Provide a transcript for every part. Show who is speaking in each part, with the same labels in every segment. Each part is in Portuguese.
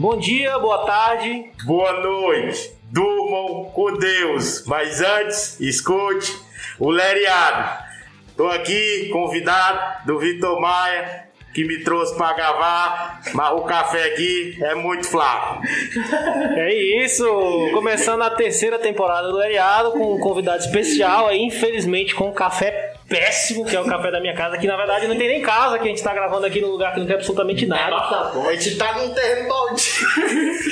Speaker 1: Bom dia, boa tarde.
Speaker 2: Boa noite. Durmam com Deus. Mas antes, escute o Leriado. Tô aqui, convidado do Vitor Maia, que me trouxe para gravar, mas o café aqui é muito fraco.
Speaker 1: É isso, começando a terceira temporada do Leriado com um convidado especial aí, infelizmente com um café péssimo, que é o café da minha casa, que na verdade não tem nem casa, que a gente tá gravando aqui num lugar que não tem absolutamente nada.
Speaker 3: A gente tá num terreno baldio.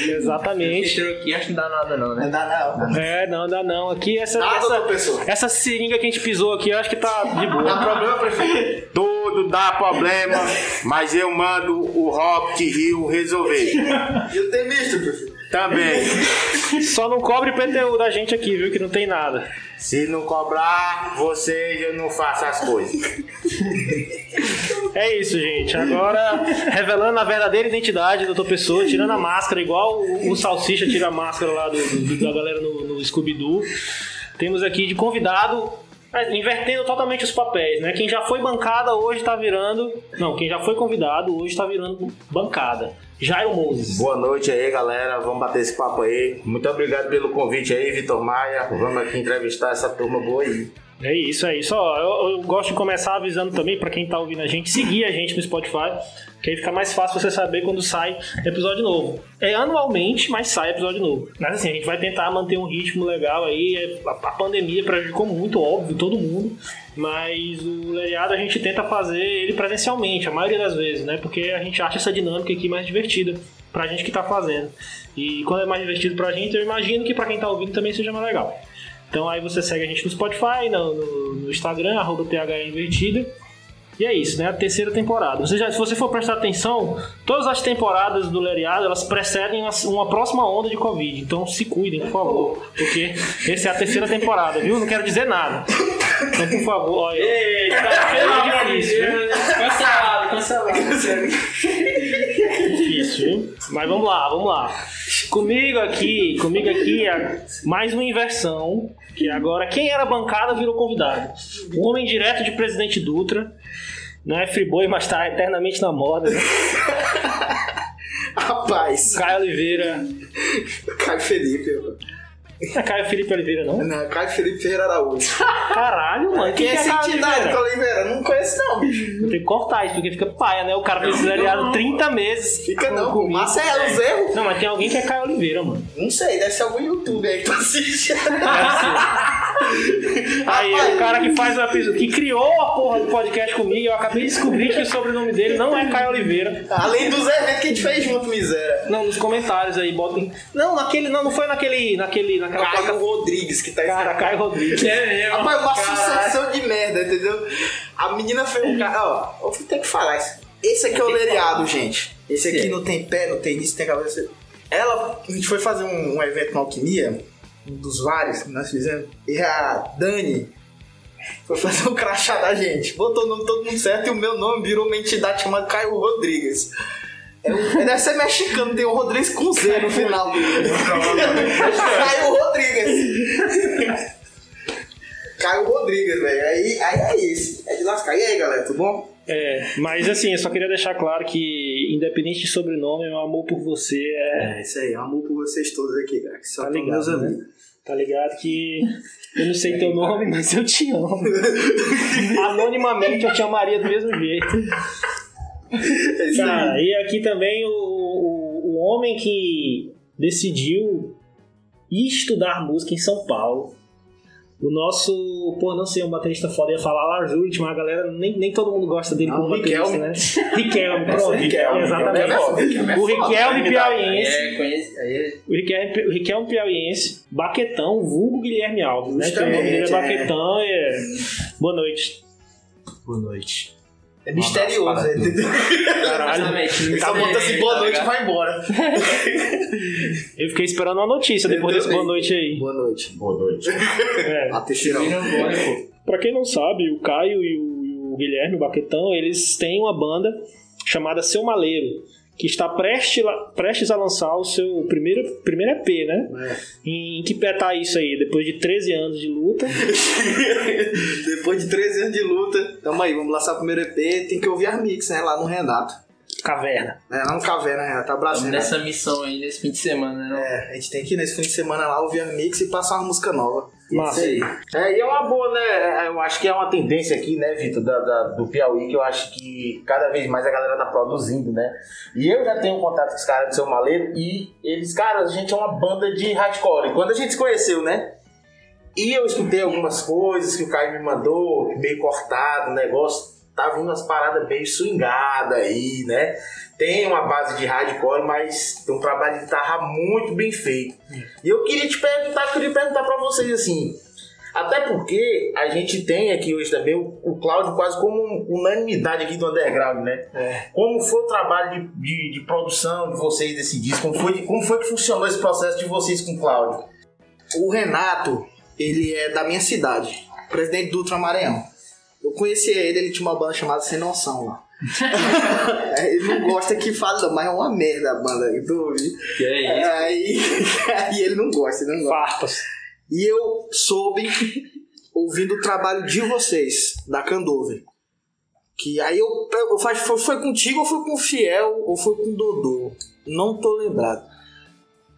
Speaker 1: Exatamente.
Speaker 4: Aqui, acho que não dá nada não, né?
Speaker 3: Não dá não.
Speaker 1: É, não dá não. Aqui essa,
Speaker 3: Nada,
Speaker 1: essa, essa seringa que a gente pisou aqui, eu acho que tá de
Speaker 3: Dá
Speaker 1: boa.
Speaker 3: problema, prefeito?
Speaker 2: Tudo dá problema, mas eu mando o Rock Rio resolver.
Speaker 3: E o tenista, prefeito?
Speaker 2: Também.
Speaker 1: Só não cobre PTU da gente aqui, viu? Que não tem nada.
Speaker 2: Se não cobrar, vocês eu não faço as coisas.
Speaker 1: É isso, gente. Agora, revelando a verdadeira identidade do Dr. Pessoa, tirando a máscara, igual o, o Salsicha tira a máscara lá do, do- da galera no, no Scooby-Doo. Temos aqui de convidado, invertendo totalmente os papéis, né? Quem já foi bancada hoje tá virando. Não, quem já foi convidado hoje tá virando bancada. Jairo Moses.
Speaker 2: Boa noite aí, galera. Vamos bater esse papo aí. Muito obrigado pelo convite aí, Vitor Maia. Vamos aqui entrevistar essa turma boa aí.
Speaker 1: É isso, é isso. Ó, eu, eu gosto de começar avisando também pra quem tá ouvindo a gente, seguir a gente no Spotify, que aí fica mais fácil você saber quando sai episódio novo. É anualmente, mas sai episódio novo. Mas assim, a gente vai tentar manter um ritmo legal aí. É, A, a pandemia prejudicou muito, óbvio, todo mundo. Mas o Leiado a gente tenta fazer ele presencialmente, a maioria das vezes, né? Porque a gente acha essa dinâmica aqui mais divertida pra gente que tá fazendo. E quando é mais divertido pra gente, eu imagino que pra quem tá ouvindo também seja mais legal. Então aí você segue a gente no Spotify, no, no- no Instagram, arroba. E é isso, né? A terceira temporada. Você já, se você for prestar atenção, todas as temporadas do Leriado, elas precedem uma, próxima onda de Covid. Então se cuidem, por favor. Porque essa é a terceira temporada, viu? Não quero dizer nada. Então, por favor, olha. Tá difícil, viu?
Speaker 4: Cancelado, cancelado.
Speaker 1: Difícil, viu? Mas vamos lá, vamos lá. Comigo aqui, comigo aqui é mais uma inversão. Que agora quem era bancada virou convidado. Um homem direto de Presidente Dutra. Não é friboi, mas tá eternamente na moda. né?
Speaker 3: Rapaz,
Speaker 1: Caio Oliveira.
Speaker 3: Caio Felipe.
Speaker 1: Não é Caio Felipe Oliveira, não?
Speaker 3: Não, Caio Felipe Ferreira Araújo.
Speaker 1: Caralho, mano.
Speaker 3: Quem é essa
Speaker 1: Caio
Speaker 3: entidade,
Speaker 1: Oliveira?
Speaker 3: Caio Oliveira? Não conheço não, bicho.
Speaker 1: Eu tenho que cortar isso, porque fica paia, né? O cara fez seriado 30 meses.
Speaker 3: Fica
Speaker 1: com-
Speaker 3: não,
Speaker 1: comigo.
Speaker 3: Marcelo, os erros.
Speaker 1: Não, mas tem alguém que é Caio Oliveira, mano.
Speaker 3: Não sei, deve ser algum YouTube aí que tu assiste.
Speaker 1: Aí,
Speaker 3: Rapaz,
Speaker 1: o cara que faz o episódio, que criou a porra do podcast comigo, eu acabei de descobrir que o sobrenome dele não é Caio Oliveira.
Speaker 3: Além dos eventos que a gente fez junto, miséria.
Speaker 1: Não, nos comentários aí, botem. Não, naquele. Não, não foi naquele. naquele naquela
Speaker 3: Caio
Speaker 1: placa.
Speaker 3: Rodrigues que tá
Speaker 1: Cara, Caio Rodrigues.
Speaker 4: É mesmo.
Speaker 3: Rapaz, uma
Speaker 4: Caralho.
Speaker 3: sucessão de merda, entendeu? A menina fez um cara. Ó, eu vou ter que falar isso. Esse aqui é o Leriado, gente. Esse aqui
Speaker 4: Sim.
Speaker 3: não tem pé, não tem início, tem cabeça. Ela, a gente foi fazer um, um evento na Alquimia, dos vários que nós fizemos, e a Dani foi fazer o crachá da gente. Botou o nome todo mundo certo e o meu nome virou uma entidade chamada Caio Rodrigues. É um- deve ser mexicano, tem o Rodrigues com Z no final. Caio Rodrigues. Caio Rodrigues, velho. Aí, aí é isso. É de lascar. E aí, galera, tudo bom?
Speaker 1: É, mas assim, eu só queria deixar claro que, independente de sobrenome, meu amor por você é.
Speaker 3: É isso aí. Amor por vocês todos aqui, cara. Que só
Speaker 1: Tá ligado,
Speaker 3: meus
Speaker 1: né? Tá ligado que eu não sei teu nome, mas eu te amo. Anonimamente eu te amaria do mesmo jeito. Cara, e aqui também o, o, o homem que decidiu ir estudar música em São Paulo. O nosso, pô, não sei, um baterista foda ia falar lá, Júlio, mas a galera, nem, nem todo mundo gosta dele
Speaker 3: Ah,
Speaker 1: como
Speaker 3: o
Speaker 1: baterista,
Speaker 3: Riquelme.
Speaker 1: né? Riquelme, pronto.
Speaker 3: Riquelme,
Speaker 1: Exatamente.
Speaker 3: Riquelme é foda, Riquelme é
Speaker 1: o Riquelme piauiense.
Speaker 4: É, conhece. Aí,
Speaker 1: O Riquelme, Riquelme piauiense, Baquetão, vulgo Guilherme Alves, né? Que o nome
Speaker 3: Justamente,
Speaker 1: dele é
Speaker 3: é.
Speaker 1: Baquetão e é... Boa noite.
Speaker 5: Boa noite.
Speaker 3: É misterioso, entendeu?
Speaker 1: Caralho.
Speaker 3: Ele só bota assim, boa noite e vai embora.
Speaker 1: Eu fiquei esperando uma notícia depois desse boa noite aí.
Speaker 3: Boa noite.
Speaker 2: Boa noite.
Speaker 1: É.
Speaker 3: A Teixeirão.
Speaker 1: Pra quem não sabe, o Caio e o, e o Guilherme, o Baquetão, eles têm uma banda chamada Seu Maleiro, que está prestes, prestes a lançar o seu primeiro, primeiro EP, né? Em que pé tá isso aí? Depois de 13 anos de luta.
Speaker 3: Depois de 13 anos de luta, tamo aí, vamos lançar o primeiro EP. Tem que ouvir as mix, né? Lá no Renato.
Speaker 1: Caverna.
Speaker 3: É, lá no Caverna, Renato, tá
Speaker 4: Estamos
Speaker 3: abraçando.
Speaker 4: nessa missão aí nesse fim de semana, né?
Speaker 3: É, a gente tem que ir nesse fim de semana lá ouvir a mix e passar uma música nova.
Speaker 1: Massa.
Speaker 3: Isso aí.
Speaker 2: É, e é uma boa, né? Eu acho que é uma tendência aqui, né, Vitor, da, da- do Piauí, que eu acho que cada vez mais a galera tá produzindo, né? E eu já tenho contato com os caras do seu maleiro e eles, cara, a gente é uma banda de hardcore. E quando a gente se conheceu, né? E eu escutei algumas coisas que o Caio me mandou, meio cortado, o negócio. Vindo umas paradas meio swingada aí, né? Tem uma base de hardcore, mas tem um trabalho de guitarra muito bem feito. E eu queria te perguntar, eu queria perguntar pra vocês assim. Até porque a gente tem aqui hoje também o, o Cláudio quase como unanimidade aqui do underground, né? Como foi o trabalho de, de, de produção de vocês desse disco? Como foi, como foi que funcionou esse processo de vocês com o Cláudio?
Speaker 3: O Renato, ele é da minha cidade, presidente do Ultramaranhão. Eu conheci ele, ele tinha uma banda chamada Sem Noção lá. Ele não gosta que fale, não, mas é uma merda a banda que tu ouvi.
Speaker 4: Que é isso.
Speaker 3: Aí, aí ele não gosta, ele não gosta.
Speaker 1: Farpas.
Speaker 3: E eu soube, ouvindo o trabalho de vocês, da Candover. Que aí eu, eu faz, foi, foi contigo ou foi com o Fiel ou foi com o Dodô? Não tô lembrado.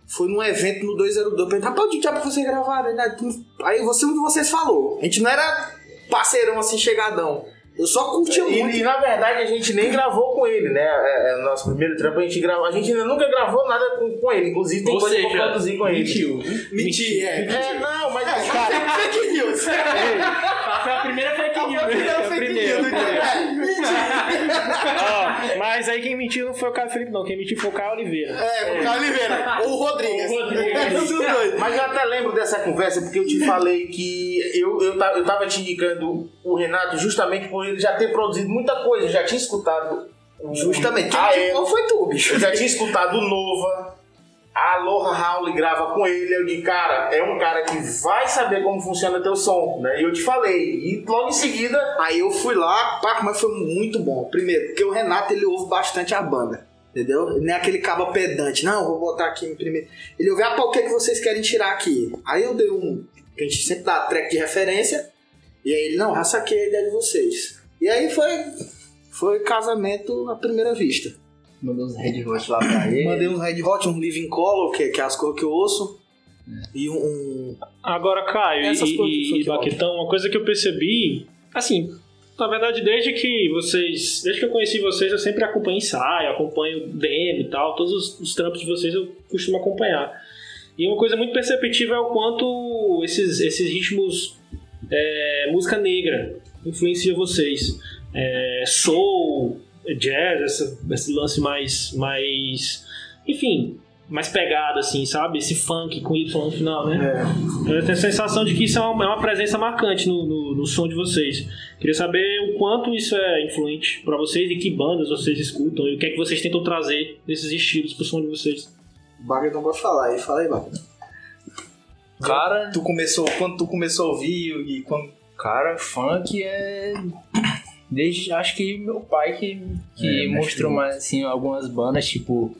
Speaker 3: Foi num evento no 202. Eu perguntei, rapaz, o dia pra você gravar, né? Aí você, um de vocês falou. A gente não era parceirão assim, chegadão. Eu só curtia
Speaker 2: E,
Speaker 3: muito.
Speaker 2: e, na verdade a gente nem gravou com ele, né? É, é, o nosso primeiro trampo a gente gravou. A gente ainda nunca gravou nada com, com ele. Inclusive tem
Speaker 4: Ou
Speaker 2: coisa
Speaker 4: seja,
Speaker 2: pra produzir com ele.
Speaker 4: mentiu.
Speaker 3: Mentira, é.
Speaker 2: É, não, mas
Speaker 3: É,
Speaker 2: cara,
Speaker 3: fake news.
Speaker 1: Primeira fake news.
Speaker 3: Foi a
Speaker 1: Foi a
Speaker 3: fake
Speaker 1: primeira.
Speaker 3: news, né?
Speaker 1: Ó, mas aí quem mentiu não foi o Caio Felipe, não. Quem mentiu foi o Caio Oliveira.
Speaker 3: É, o Caio Oliveira. Ou o Rodrigues.
Speaker 1: O Rodrigues.
Speaker 3: É.
Speaker 2: Mas eu até lembro dessa conversa porque eu te falei que eu, eu, eu tava te indicando o Renato justamente por ele já ter produzido muita coisa. Eu já tinha escutado.
Speaker 3: Justamente. Quem,
Speaker 2: Elo,
Speaker 3: qual foi tu, bicho?
Speaker 2: Eu já tinha escutado o Nova. A Aloha Howley grava com ele. Eu disse, cara, é um cara que vai saber como funciona teu som, né? E eu te falei. E logo em seguida.
Speaker 3: Aí eu fui lá, pá, mas foi muito bom. Primeiro, porque o Renato ele ouve bastante a banda. Entendeu? Não é aquele cabo pedante. Não, vou botar aqui em primeiro. Ele ouve, ah, pá, o que, é que vocês querem tirar aqui? Aí eu dei um. A gente sempre dá track de referência. E aí ele, não, já saquei a ideia de vocês. E aí foi. Foi casamento à primeira vista.
Speaker 4: Mandou uns Red Hot lá pra ele.
Speaker 3: Mandei um Red Hot, um Living Color, que, que é as cores que eu ouço. E um.
Speaker 1: Agora, Caio
Speaker 3: Essas
Speaker 1: e, e, e. Baquetão, uma coisa que eu percebi, assim, na verdade, desde que vocês, desde que eu conheci vocês, eu sempre acompanho ensaio, acompanho demo e tal, todos os, os trampos de vocês eu costumo acompanhar. E uma coisa muito perceptível é o quanto esses, esses ritmos, é, música negra, influencia vocês. É, soul, jazz, essa- esse lance mais, mais, enfim, mais pegado, assim, sabe? Esse funk com Y no final, né? Eu tenho a sensação de que isso é uma, é uma presença marcante no, no, no som de vocês. Queria saber o quanto isso é influente pra vocês e que bandas vocês escutam e o que é que vocês tentam trazer desses estilos pro som de vocês.
Speaker 3: O não vai falar aí, fala aí, Bagre.
Speaker 4: Cara,
Speaker 3: Tu começou, quando tu começou a ouvir e quando.
Speaker 4: cara, funk é. Desde acho que meu pai que, que
Speaker 5: É,
Speaker 4: mostrou mais assim algumas bandas, tipo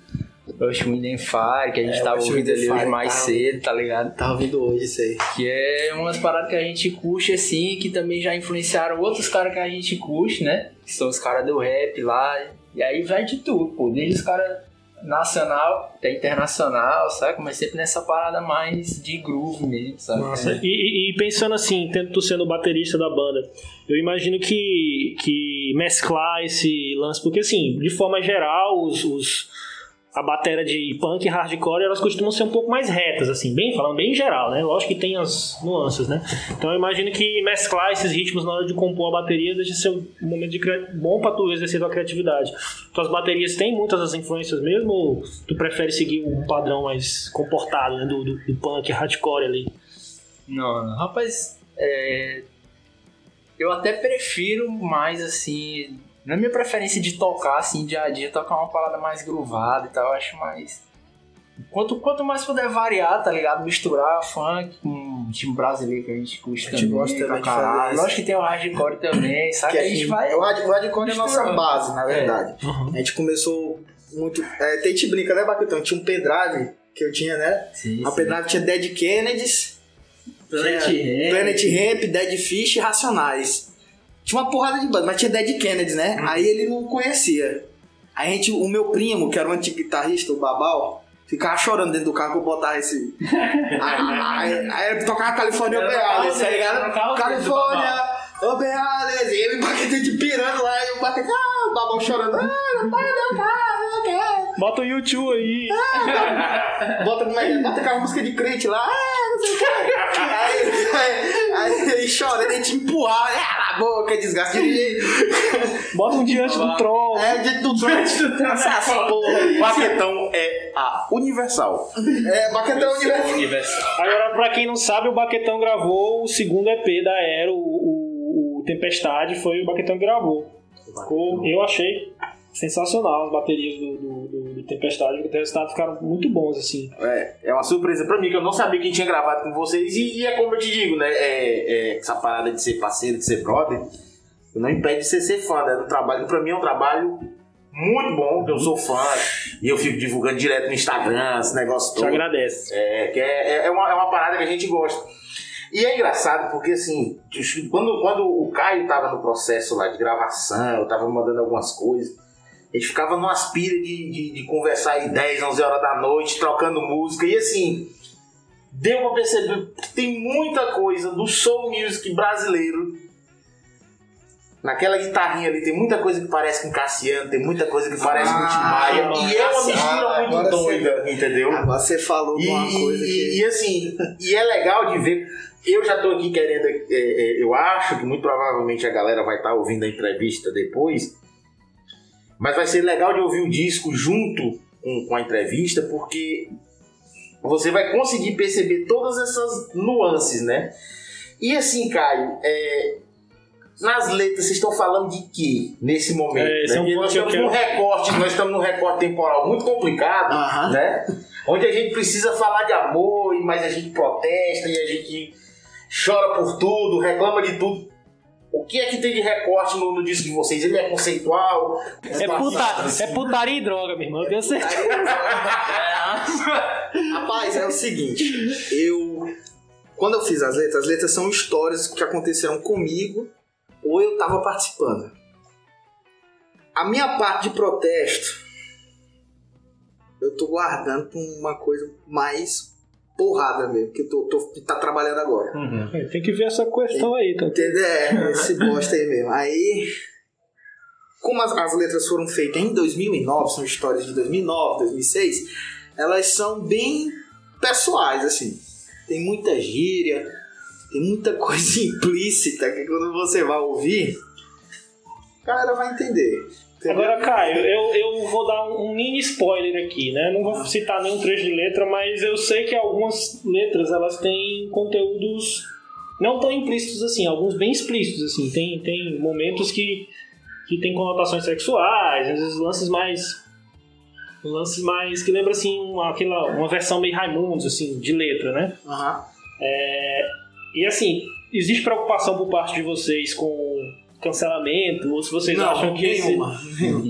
Speaker 4: Rush Wind and Fire, que a gente
Speaker 3: É,
Speaker 4: tava ouvindo
Speaker 3: Wind
Speaker 4: ali hoje mais
Speaker 3: tá.
Speaker 4: cedo, tá ligado?
Speaker 3: Tava ouvindo hoje isso aí.
Speaker 4: Que é umas paradas que a gente curte assim, que também já influenciaram outros caras que a gente curte, né? Que são os caras do rap lá. E aí vai de tudo, pô. Desde os caras nacional até internacional, sabe? Mas sempre nessa parada mais de groove mesmo, sabe?
Speaker 1: Nossa, e, e- e pensando assim, tendo tu sendo o baterista da banda, eu imagino que, que mesclar esse lance, porque assim, de forma geral, os, os- a bateria de punk e hardcore, elas costumam ser um pouco mais retas, assim, bem falando bem em geral, né? Lógico que tem as nuances, né? Então eu imagino que mesclar esses ritmos na hora de compor a bateria deixa ser um momento de cria- bom pra tu exercer tua criatividade. Tuas baterias têm muitas das influências mesmo, ou tu prefere seguir um padrão mais comportado, né? Do, do, do punk hardcore ali?
Speaker 4: Não, não. rapaz, é, eu até prefiro mais assim. Na minha preferência de tocar, assim, dia a dia, tocar uma parada mais groovada e tal, eu acho mais. Quanto, quanto mais puder variar, tá ligado? Misturar funk com time brasileiro que a gente curte
Speaker 3: A gente
Speaker 4: também.
Speaker 3: gosta de fazer
Speaker 4: caralho. Lógico que tem o hardcore também, sabe?
Speaker 3: Que
Speaker 4: a gente vai.
Speaker 3: O hard- o hardcore é a nossa base, na verdade.
Speaker 1: Uhum.
Speaker 3: A gente começou muito. É, tem gente brinca, né, Baquetão? Tinha um pendrive que eu tinha, né?
Speaker 4: Sim,
Speaker 3: A
Speaker 4: sim.
Speaker 3: pendrive tinha Dead Kennedys,
Speaker 4: Planet.
Speaker 3: Planet Ramp, Dead Fish e Racionais. Tinha uma porrada de banda, mas tinha Dead Kennedys, né? Aí ele não conhecia. A gente, o meu primo, que era o antigo guitarrista, o Babal, ficava chorando dentro do carro que eu botava esse. aí, aí, aí tocava Califórnia Obeales,
Speaker 4: carro
Speaker 3: tá ligado?
Speaker 4: do
Speaker 3: Califórnia Obeales, e ele baquetete pirando lá, e o baquete, ah, o Babal chorando, ah, não pode, não pode, não quero.
Speaker 1: Bota o YouTube aí.
Speaker 3: Bota, é que é? Bota aquela música de crente lá, ah, não sei o que. Aí, aí, aí ele chora, ele te empurrar, ah, a boca, desgaste de jeito.
Speaker 1: Bota um diante do troll.
Speaker 3: É, de tudo. Essas porra aí.
Speaker 2: Baquetão é a Universal.
Speaker 3: É, baquetão universal.
Speaker 4: Universal.
Speaker 1: Agora, pra quem não sabe, o Baquetão gravou o segundo EP da Aero, o, o- o Tempestade, foi o Baquetão que gravou. Ficou, eu achei sensacional as baterias do, do, do- do Tempestade, os resultados ficaram muito bons, assim.
Speaker 2: É, é uma surpresa pra mim, que eu não sabia quem tinha gravado com vocês. E, e é como eu te digo, né? É, é, essa parada de ser parceiro, de ser brother, não impede de você ser fã né, do trabalho. Pra mim é um trabalho muito bom, que eu sou fã. E eu fico divulgando direto no Instagram, esse negócio
Speaker 1: Te
Speaker 2: todo.
Speaker 1: agradece.
Speaker 2: É, que é, é, uma, é uma parada que a gente gosta. E é engraçado porque, assim, quando, quando o Caio tava no processo lá de gravação, eu tava mandando algumas coisas, a gente ficava numa aspira de, de, de conversar aí 10, 11 horas da noite, trocando música, e assim, deu pra perceber que tem muita coisa do soul music brasileiro. Naquela guitarrinha ali tem muita coisa que parece com Cassiano, tem muita coisa que parece com Tim Maia,
Speaker 3: Ah,
Speaker 2: e é uma mistura muito doida, entendeu?
Speaker 3: Agora você falou
Speaker 2: E,
Speaker 3: uma coisa
Speaker 2: e-
Speaker 3: que.
Speaker 2: e, assim, e é legal de ver. Eu já tô aqui querendo. é, é, eu acho que muito provavelmente a galera vai estar ouvindo a entrevista depois. Mas vai ser legal de ouvir o disco junto com, com a entrevista, porque você vai conseguir perceber todas essas nuances, né? E assim, Caio, é, nas letras vocês estão falando de quê nesse momento?
Speaker 1: É,
Speaker 2: né?
Speaker 1: é um
Speaker 2: nós
Speaker 1: que
Speaker 2: estamos num recorte, nós estamos num recorte temporal muito complicado
Speaker 3: Aham.
Speaker 2: né? Onde a gente precisa falar de amor, mas a gente protesta e a gente chora por tudo, reclama de tudo. O que é que tem de recorte no, no disco de vocês? Ele é conceitual?
Speaker 1: É, puta, é putaria e droga, meu irmão, eu tenho certeza.
Speaker 3: Rapaz, é o seguinte, eu. Quando eu fiz as letras, as letras são histórias que aconteceram comigo ou eu tava participando. A minha parte de protesto, eu tô guardando pra uma coisa mais porrada mesmo, que eu tô, tô tá trabalhando agora.
Speaker 1: É, Tem que ver essa questão aí, tá?
Speaker 3: É, esse bosta aí mesmo. Aí, como as, as letras foram feitas em 2009, são histórias de 2009, 2006, elas são bem pessoais, assim. Tem muita gíria, tem muita coisa implícita que quando você vai ouvir, a galera vai entender.
Speaker 1: Agora, Caio, eu, eu vou dar um, mini spoiler aqui, né? Não vou citar nenhum trecho de letra, mas eu sei que algumas letras elas têm conteúdos não tão implícitos assim, alguns bem explícitos assim. Tem, tem momentos que, que tem conotações sexuais, às vezes lances mais lances mais que lembra assim uma, aquela uma versão meio Raimundos assim de letra, né?
Speaker 3: Aham.
Speaker 1: E assim, existe preocupação por parte de vocês com cancelamento ou se vocês acham que esse-
Speaker 3: nenhuma.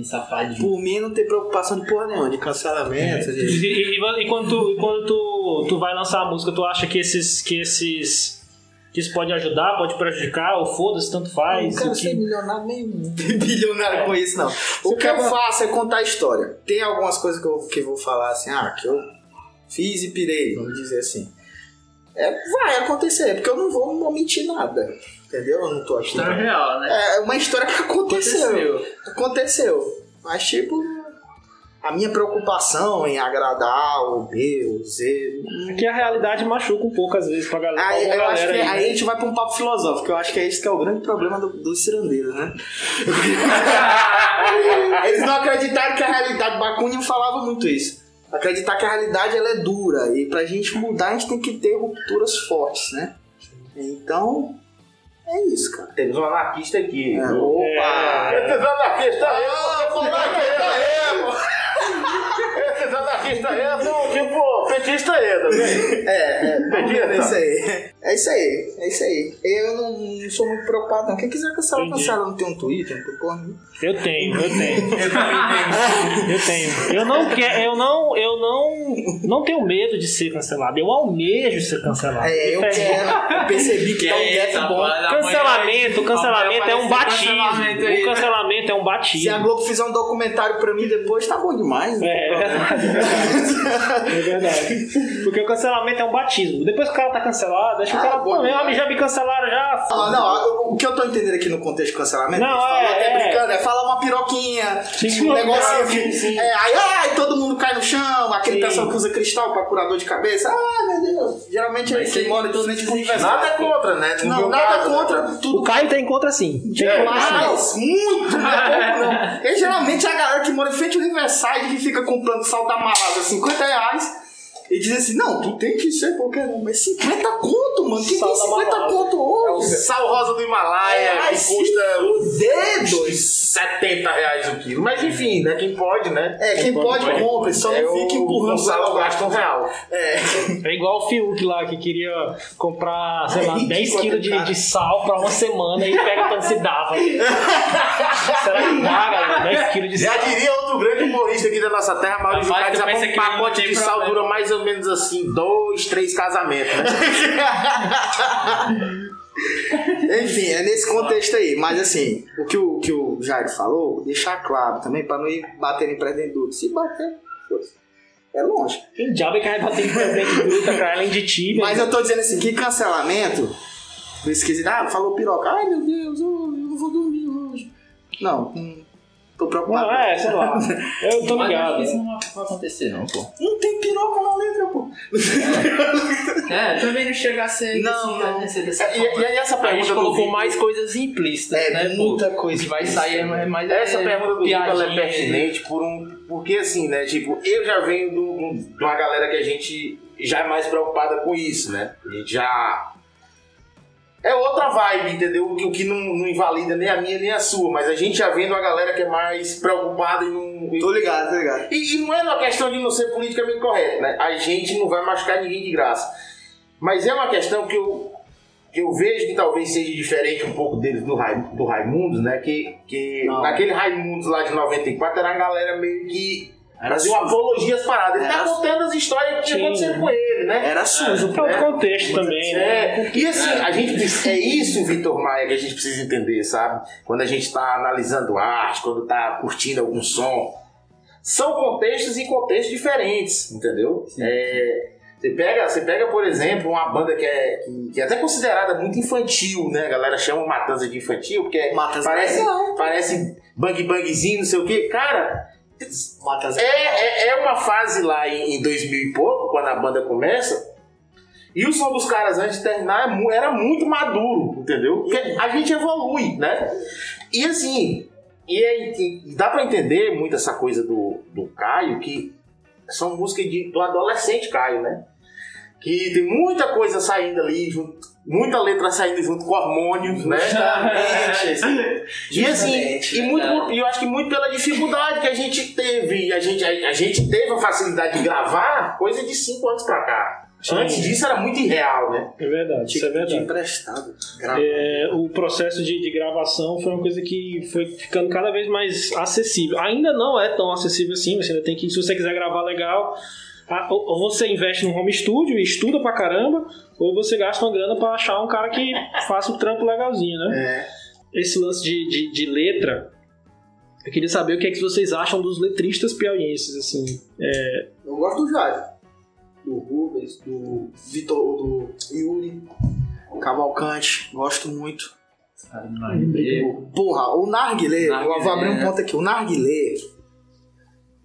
Speaker 4: Safadinho.
Speaker 3: Por mim não tem preocupação de porra nenhuma, de cancelamento,
Speaker 1: E,
Speaker 3: de...
Speaker 1: e- e quando, tu, e quando tu, tu vai lançar a música, tu acha que esses. que esses. que isso pode ajudar, pode prejudicar, ou foda-se, tanto faz.
Speaker 3: não quero
Speaker 1: o que-
Speaker 3: ser milionário nenhum. bilionário com isso, não. O que eu faço é contar a história. Tem algumas coisas que eu, que eu vou falar assim, ah, que eu fiz e pirei, vamos dizer assim. É, vai acontecer, porque eu não vou omitir nada. Entendeu? Eu não tô aqui.
Speaker 4: História real, né?
Speaker 3: É uma história que aconteceu.
Speaker 4: Aconteceu.
Speaker 3: Aconteceu. Mas, tipo, a minha preocupação em agradar o B, o Z. hum,
Speaker 1: que a realidade machuca um pouco às vezes pra galera.
Speaker 3: Aí, eu acho que
Speaker 1: galera
Speaker 3: aí,
Speaker 1: aí,
Speaker 3: a gente vai pra um papo filosófico, eu acho que é isso que é o grande problema do- dos cirandeiros, né? Eles não acreditaram que a realidade, Bakunin falava muito isso. Acreditar que a realidade ela é dura e pra gente mudar a gente tem que ter rupturas fortes, né? Então, é isso, cara.
Speaker 2: Temos um anarquista aqui.
Speaker 3: É,
Speaker 2: Opa!
Speaker 3: opa!
Speaker 2: Esses anarquistas aí,
Speaker 3: Ah,
Speaker 2: Esses anarquistas aí são tipo petista aí, tá vendo?
Speaker 3: É, é,
Speaker 2: Petista.
Speaker 3: é isso aí. É isso aí, é isso aí. Eu não, não sou muito preocupado, não. Quem quiser cancelar,
Speaker 1: Entendi.
Speaker 3: cancela. Não tem um Twitter, não tem porra nenhuma.
Speaker 1: Eu tenho, eu tenho. Eu tenho. Eu não quero, eu não, eu não, não tenho medo de ser cancelado. Eu almejo ser cancelado.
Speaker 3: É, eu quero. Eu percebi que dá um gap bom.
Speaker 1: Cancelamento, cancelamento é um batismo.
Speaker 4: cancelamento
Speaker 1: O cancelamento é um
Speaker 3: Se a
Speaker 1: batismo.
Speaker 3: Globo fizer um documentário pra mim depois, tá bom demais. tem
Speaker 1: É, é verdade. É verdade. Porque o cancelamento é um batismo. Depois que o cara tá cancelado, o
Speaker 3: Ah,
Speaker 1: cara,
Speaker 3: bom,
Speaker 1: já me cancelaram já.
Speaker 3: Ah, não, o que eu tô entendendo aqui no contexto de cancelamento,
Speaker 1: Não,
Speaker 3: fala
Speaker 1: é,
Speaker 3: até
Speaker 1: é.
Speaker 3: brincando, é falar uma piroquinha,
Speaker 1: Sim,
Speaker 3: um negocinho que.
Speaker 1: sim.
Speaker 3: É, aí, ai, todo mundo cai no chão, aquele
Speaker 1: Sim.
Speaker 3: pessoal que usa cristal pra curar dor de cabeça. Ah, meu Deus. Geralmente
Speaker 4: Mas
Speaker 3: é quem mora
Speaker 4: todos
Speaker 3: de frente pro.
Speaker 2: Nada contra, né? No
Speaker 3: Não, nada
Speaker 2: caso, né?
Speaker 3: contra
Speaker 1: O
Speaker 3: tudo.
Speaker 1: Caio tem contra sim. Tem sim.
Speaker 3: Mas, muito, não é pouco não. E geralmente é a galera que mora em frente ao Universal que fica comprando sal da malada 50 reais e diz assim: não, tu tem que ser qualquer um, mas 50 conto, mano. Quem
Speaker 1: Sal
Speaker 3: tem
Speaker 1: da
Speaker 3: 50
Speaker 1: malada.
Speaker 3: conto
Speaker 2: O
Speaker 3: hoje?
Speaker 2: sal rosa do Himalaia,
Speaker 3: Ai,
Speaker 2: que custa
Speaker 3: fuder, dois.
Speaker 2: 70 reais o quilo. Mas enfim, né? Quem pode, né?
Speaker 3: É, quem pode, compra, só
Speaker 2: É
Speaker 3: não fica
Speaker 2: o
Speaker 3: empurrando
Speaker 2: Gonçalo gasta um real.
Speaker 3: É.
Speaker 1: É igual o Fiuk lá que queria comprar, sei
Speaker 3: É
Speaker 1: lá,
Speaker 3: ridículo
Speaker 1: 10 quilos de, de sal pra uma semana e pega tanto se dava. Será que dá, galera? 10 quilos de
Speaker 2: Já
Speaker 1: sal.
Speaker 2: diria outro grande humorista aqui da nossa terra, Maurício que um pacote de sal
Speaker 4: problema.
Speaker 2: dura mais ou menos assim, dois, três casamentos, né?
Speaker 3: Enfim, é nesse contexto aí. Mas assim, o que o, que o Jairo falou, deixar claro também, pra não ir bater em pretendente. Se bater, é longe.
Speaker 1: Quem diabo é que vai bater em presente bruta pra além de ti,
Speaker 3: Mas eu tô dizendo assim, que cancelamento, esquisito, ah, falou piroca, ai meu Deus, eu, eu não vou dormir hoje. Não, hum, tô preocupado.
Speaker 1: Não, é, sei lá. Eu tô
Speaker 4: Mas
Speaker 1: ligado.
Speaker 4: acho que isso não vai acontecer, não, pô.
Speaker 3: Não tem piroca na letra, pô.
Speaker 4: É, também não chega a ser
Speaker 3: Não, não.
Speaker 4: desse- dessa
Speaker 2: E,
Speaker 4: forma.
Speaker 2: e aí essa
Speaker 4: A
Speaker 2: pergunta
Speaker 4: gente
Speaker 2: do
Speaker 4: colocou mais coisas implícitas,
Speaker 3: É,
Speaker 4: né? pô?
Speaker 3: muita coisa
Speaker 4: O que vai sair é mais.
Speaker 2: Essa
Speaker 4: é,
Speaker 2: pergunta do Vitor é pertinente por um, porque assim, né? Tipo, eu já venho de uma galera que a gente já é mais preocupada com isso, né? A gente já. É outra vibe, entendeu? O que, o que não, não invalida nem a minha nem a sua, mas a gente já vem de uma galera que é mais preocupada e não.
Speaker 3: Tô ligado, tô ligado.
Speaker 2: E, e não é uma questão de não ser politicamente correto, né? A gente não vai machucar ninguém de graça. Mas é uma questão que eu, que eu vejo que talvez seja diferente um pouco deles do, Rai, do Raimundos, né? Que, que
Speaker 3: Não.
Speaker 2: naquele Raimundos lá de 94 era a galera meio que fazia uma
Speaker 3: sujo.
Speaker 2: apologia às paradas. Ele tá
Speaker 3: Era
Speaker 2: contando as histórias que acontecido com ele, né?
Speaker 3: Era sujo,
Speaker 1: É
Speaker 3: pô.
Speaker 1: outro contexto também, né?
Speaker 2: É, e assim, a gente precisa- é isso, Vitor Maia, que a gente precisa entender, sabe? Quando a gente está analisando arte, quando está curtindo algum som. São contextos e contextos diferentes, entendeu? É, você, pega, você pega, por exemplo, uma banda que é, que, que é até considerada muito infantil, né? A galera chama Matanza de infantil, porque é-
Speaker 3: Matanza
Speaker 2: parece,
Speaker 3: legal.
Speaker 2: parece bang bangzinho, não sei o quê. Cara,
Speaker 3: Mata
Speaker 2: é, é, é uma fase lá em, em 2000 e pouco, quando a banda começa, e o som dos caras antes de terminar é era muito maduro, entendeu? Porque a gente evolui, né? E assim, e, é- e dá pra entender muito essa coisa do, do Caio, que são músicas de- do adolescente Caio, né? Que tem muita coisa saindo ali, junto, muita letra saindo junto com hormônios, né?
Speaker 3: Justamente.
Speaker 2: E assim, e, muito,
Speaker 4: né?
Speaker 2: por- e eu acho que muito pela dificuldade que a gente teve. A gente, a, a gente teve a facilidade de gravar coisa de 5 anos pra cá.
Speaker 1: Sim.
Speaker 2: Antes disso era muito irreal, né?
Speaker 1: É verdade, isso é
Speaker 3: De
Speaker 1: verdade.
Speaker 3: emprestado.
Speaker 1: É, o processo de, de gravação foi uma coisa que foi ficando cada vez mais acessível. Ainda não é tão acessível assim, você ainda tem que, se você quiser gravar legal, ou você investe num home studio e estuda pra caramba, ou você gasta uma grana pra achar um cara que faça o trampo legalzinho, né? Esse lance de, de, de letra, eu queria saber o que é que vocês acham dos letristas piauienses, assim.
Speaker 3: Eu gosto do Jairo. Do Rubens, do Vitor, do Yuri, Cavalcante. Gosto muito. Porra, o Narguilé, eu vou abrir um ponto aqui. O Narguilé,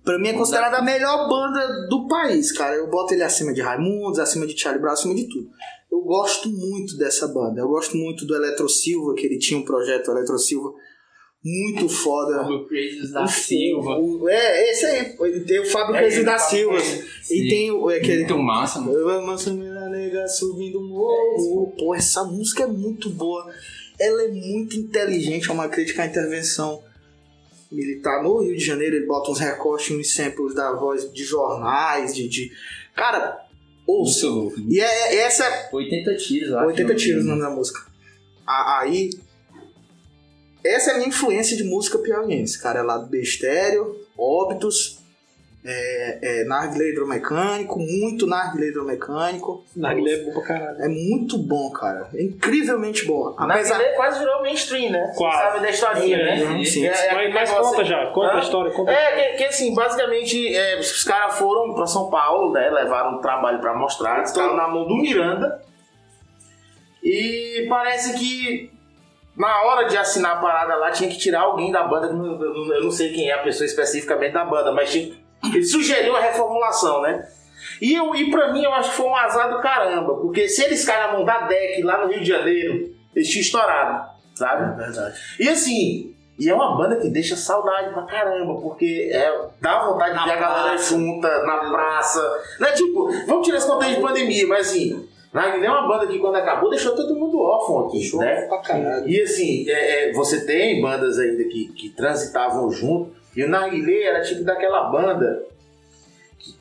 Speaker 3: pra mim, é considerada a melhor banda do país, cara. Eu boto ele acima de Raimundos, acima de Charlie Brown, acima de tudo. Eu gosto muito dessa banda. Eu gosto muito do Eletro Silva, que ele tinha um projeto Eletro Silva muito foda.
Speaker 4: O Crazy da
Speaker 3: O-
Speaker 4: Silva.
Speaker 3: o- é, esse aí. Tem o Fábio
Speaker 4: É,
Speaker 3: Crazy da
Speaker 4: Fábio
Speaker 3: Silva.
Speaker 4: Crazy.
Speaker 3: E
Speaker 4: Sim.
Speaker 3: tem o- é aquele.
Speaker 4: Muito massa, mano.
Speaker 3: Menina nega subindo o morro. Pô, essa música é muito boa. Ela é muito inteligente, é uma crítica à intervenção militar no Rio de Janeiro. Ele bota uns recortes, uns samples da voz de jornais, de. de... Cara, ouça.
Speaker 4: Louco.
Speaker 3: E é, é- essa é
Speaker 4: 80 tiros, eu acho.
Speaker 3: 80 tiros o nome da música. Aí. Essa é a minha influência de música piauiense, cara. É lá do Bestério, Óbitos, é, é, narguilé hidromecânico, muito narguilé hidromecânico.
Speaker 1: Narguilé é bom pra caralho.
Speaker 3: É muito bom, cara. É incrivelmente bom. Apesar...
Speaker 2: Apesar... quase virou mainstream, né?
Speaker 1: Quase.
Speaker 2: Sabe da historinha, né?
Speaker 3: Sim.
Speaker 2: É, é
Speaker 1: Mas, mas conta já, conta
Speaker 2: Hã?
Speaker 1: a história. Conta.
Speaker 2: É, que, que assim, basicamente, é, os caras foram pra São Paulo, né? Levaram um trabalho pra mostrar, estavam na mão do Miranda. E parece que na hora de assinar a parada lá, tinha que tirar alguém da banda, que não- eu não- eu não sei quem é a pessoa especificamente da banda, mas tinha, ele sugeriu uma reformulação, né? E, eu, e pra mim, eu acho que foi um azar do caramba, porque se eles caras não dar deck lá no Rio de Janeiro, eles tinham estourado, sabe?
Speaker 3: verdade.
Speaker 2: E assim, e é uma banda que deixa saudade pra caramba, porque é, dá vontade de ver a galera junta na praça. Não é tipo, vamos tirar esse contexto de pandemia, mas assim, Narguilé é uma banda que quando acabou deixou todo mundo órfão aqui, né?
Speaker 3: Pra caralho.
Speaker 2: E assim, é, é, você tem bandas ainda que, que transitavam junto, e o Narguilé era tipo daquela banda que-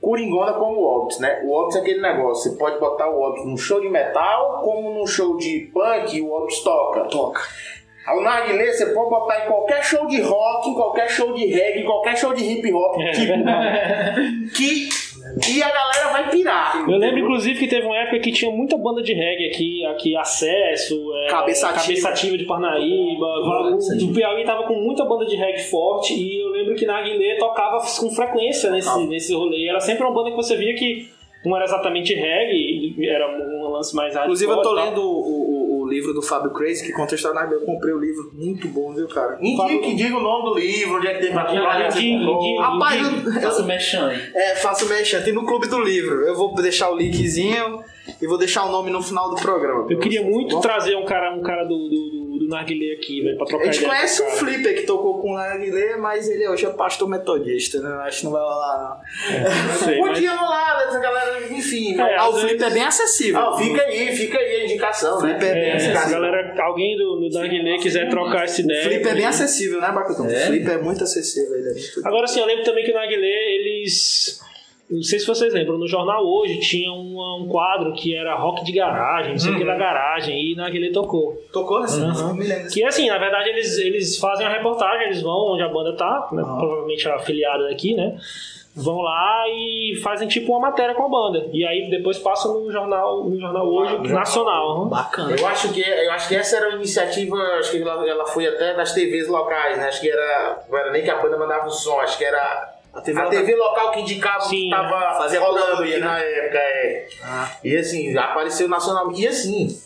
Speaker 2: Coringona como o Orbis, né? O Orbis é aquele negócio, você pode botar o Orbis num show de metal, como num show de punk, o Orbis toca.
Speaker 3: Toca.
Speaker 2: O narguilé você pode botar em qualquer show de rock, em qualquer show de reggae, em qualquer show de hip hop, tipo, que e a galera vai pirar.
Speaker 1: Eu lembro, inclusive, que teve uma época que tinha muita banda de reggae aqui, aqui Acesso, é,
Speaker 3: Cabeça Ativa.
Speaker 1: Cabeça Ativa de Parnaíba, o, o Piauí tava com muita banda de reggae forte e eu lembro que na Aguilê tocava com frequência nesse, nesse rolê. Era sempre uma banda que você via que não era exatamente reggae, era um lance mais hardcore
Speaker 3: Inclusive, eu tô lendo o, o, o livro do Fábio Crazy, que conta a história da. Eu comprei o livro, muito bom, viu, cara?
Speaker 2: Indica, que diga o nome do livro, onde é que tem pra comprar, é que você
Speaker 1: Indica,
Speaker 2: comprou.
Speaker 1: indica.
Speaker 3: Rapaz, eu,
Speaker 4: Faça o aí.
Speaker 3: É, faço mexer. Tem no clube do livro. Eu vou deixar o linkzinho e vou deixar o nome no final do programa.
Speaker 1: Eu queria muito
Speaker 3: Bom,
Speaker 1: trazer um cara, um cara do, do, do, Narguilé aqui, velho, pra trocar
Speaker 3: A gente
Speaker 1: ideia
Speaker 3: conhece o. Flipper que tocou com o Narguilé, mas ele hoje é pastor metodista, né? Acho que não vai rolar,
Speaker 1: Não sei, mas-
Speaker 2: Podia rolar, né, essa galera, enfim.
Speaker 1: É.
Speaker 3: Ah, o
Speaker 1: vezes-
Speaker 3: Flipper é bem acessível.
Speaker 2: Ah, fica aí, fica aí a indicação, né?
Speaker 3: Flipper é bem
Speaker 1: É, se
Speaker 3: acessível.
Speaker 1: galera, alguém do, do Narguilé quiser trocar essa ideia.
Speaker 3: Flipper é bem
Speaker 1: comigo.
Speaker 3: acessível, né, Bacutão?
Speaker 4: É?
Speaker 3: Flipper é muito acessível. Ele é muito...
Speaker 1: Agora sim, eu lembro também que no Aguilé eles. Não sei se vocês lembram, no jornal hoje tinha um, um quadro que era rock de garagem, não sei o que da garagem, e na Aguilé tocou.
Speaker 3: Tocou assim?
Speaker 1: Uhum.
Speaker 3: Não me lembro desse-
Speaker 1: Que assim, na verdade eles, eles fazem a reportagem, eles vão onde a banda tá, né, provavelmente a afiliada daqui, né? Vão lá e fazem tipo uma matéria com a banda. E aí depois passam no jornal, no jornal hoje nacional. uhum.
Speaker 3: Bacana.
Speaker 2: Eu acho que eu acho que essa era a iniciativa, acho que ela, ela foi até das TVs locais, né? Acho que era não era nem que a banda mandava o som, acho que era
Speaker 3: A TV,
Speaker 2: a TV local que indicava
Speaker 1: Sim,
Speaker 2: que tava
Speaker 3: fazia
Speaker 2: rodando aqui
Speaker 3: né?
Speaker 2: na época, é.
Speaker 3: Ah.
Speaker 2: E assim, apareceu nacional. E assim,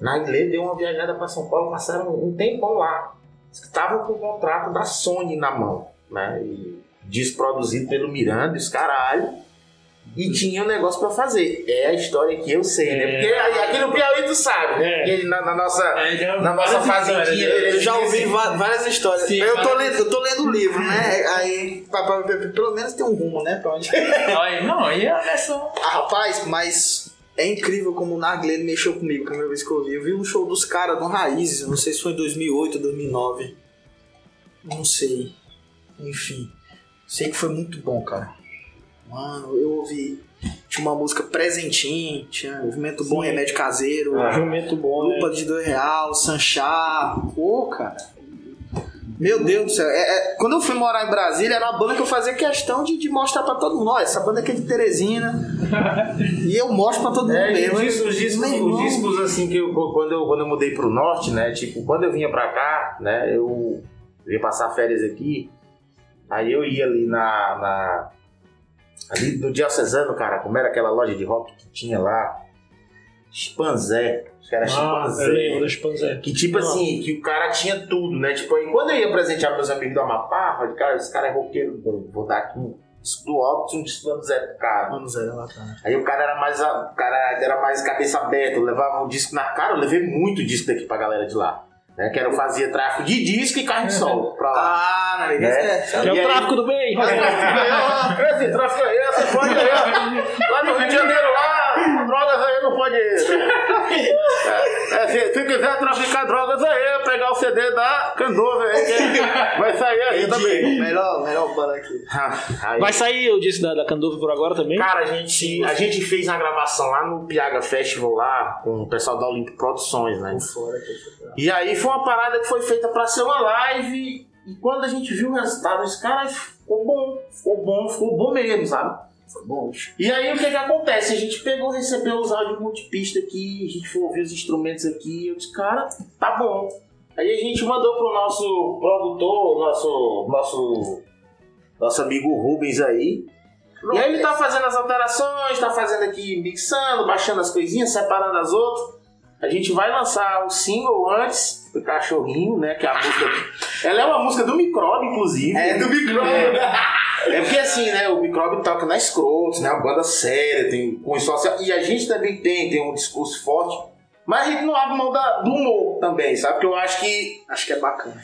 Speaker 2: Naglê deu uma viajada pra São Paulo, passaram um tempão lá. Estavam com o contrato da Sony na mão, né? E disco produzido pelo Miranda, os caralho. E tinha um negócio pra fazer. É a história que eu sei, né?
Speaker 1: É.
Speaker 2: Porque aí- aqui no Piauí tu sabe, né?
Speaker 1: É.
Speaker 2: Porque na, na nossa,
Speaker 4: É, já-
Speaker 2: na nossa fazendinha.
Speaker 4: histórias,
Speaker 3: Eu já ouvi várias histórias.
Speaker 4: Sim,
Speaker 3: eu, tô
Speaker 4: várias-
Speaker 3: lendo, eu tô lendo o livro, né? Aí, pra- pra- pra- pelo menos tem um rumo, né? Pra onde...
Speaker 4: Não, e a versão.
Speaker 3: Ah, rapaz, mas é incrível como o Narguilé ele mexeu comigo a primeira vez que eu vi. Eu vi um show dos caras no Raízes, eu não sei se foi em 2008 ou 2009. Não sei. Enfim. Sei que foi muito bom, cara. Mano, eu ouvi. Tinha uma música Presentinho, tinha Movimento Bom
Speaker 1: Sim.
Speaker 3: Remédio Caseiro,
Speaker 1: Um jumento bom, né?
Speaker 3: Lupa de dois real, Sanchá. Pô, cara. Meu Deus do céu. É, é, quando eu fui morar em Brasília, era uma banda que eu fazia questão de, de mostrar pra todo mundo. Olha, essa banda aqui é de Teresina. e eu mostro pra todo mundo
Speaker 2: É,
Speaker 3: mesmo.
Speaker 2: os discos, os discos, os discos, assim, que eu, quando, eu, quando eu mudei pro norte, né? Tipo, quando eu vinha pra cá, né? Eu ia passar férias aqui. Aí eu ia ali na. na ali no Diocesano, cara, como era aquela loja de rock que tinha lá. Chimpanzé. Acho que era
Speaker 1: Ah,
Speaker 2: Chimpanzé.
Speaker 1: eu lembro do Chimpanzé.
Speaker 2: Que tipo assim, que o cara tinha tudo, né? Tipo, aí quando eu ia presentear meus amigos do Amapá, eu falei, cara, esse cara é roqueiro, vou dar aqui um disco do Optus, um disco do Zé pro cara.
Speaker 3: Mano, Zé, lá tá.
Speaker 2: Aí o cara era mais, o cara era mais cabeça aberta, eu levava o disco na cara, eu levei muito disco daqui pra galera de lá. Né? Que era, eu fazia tráfico de disco e carne de sol pra lá.
Speaker 3: Ah, na verdade,
Speaker 2: É.
Speaker 3: é.
Speaker 1: É o tráfico do bem.
Speaker 2: Esse tráfico aí, você pode aí. Lá no Rio de Janeiro, lá, drogas aí não pode. É, é, se, se quiser traficar drogas aí, pegar o CD da Candover aí, que vai sair aí também.
Speaker 3: Melhor, melhor banda aqui.
Speaker 2: Aí-
Speaker 1: Vai sair o disco da, da Canduva por agora também?
Speaker 2: Cara, a gente, a gente fez uma gravação lá no Piaga Festival lá com o pessoal da Olimpo Produções, né?
Speaker 3: Fora que
Speaker 2: E aí foi uma parada que foi feita pra ser uma live E quando a gente viu o resultado, esse cara ficou bom, ficou bom, ficou bom mesmo, sabe? Foi bom. E aí o que que acontece? A gente pegou, recebeu os áudios multipista aqui, a gente foi ouvir os instrumentos aqui, eu disse, cara, tá bom. Aí a gente mandou pro nosso produtor, nosso, nosso, nosso amigo Rubens aí. E aí ele tá fazendo as alterações, tá fazendo aqui, mixando, baixando as coisinhas, separando as outras. A gente vai lançar o single antes do Cachorrinho, né? Que é a música. Ela é uma música do Microbe, inclusive.
Speaker 3: É, do Microbe.
Speaker 2: É, é porque assim, né? O Microbe toca na Scrotes, né? Uma banda séria, tem cunho social. E a gente também tem, tem um discurso forte. Mas a gente não abre mão da- do humor também, sabe? Porque eu acho que
Speaker 3: Acho que é bacana.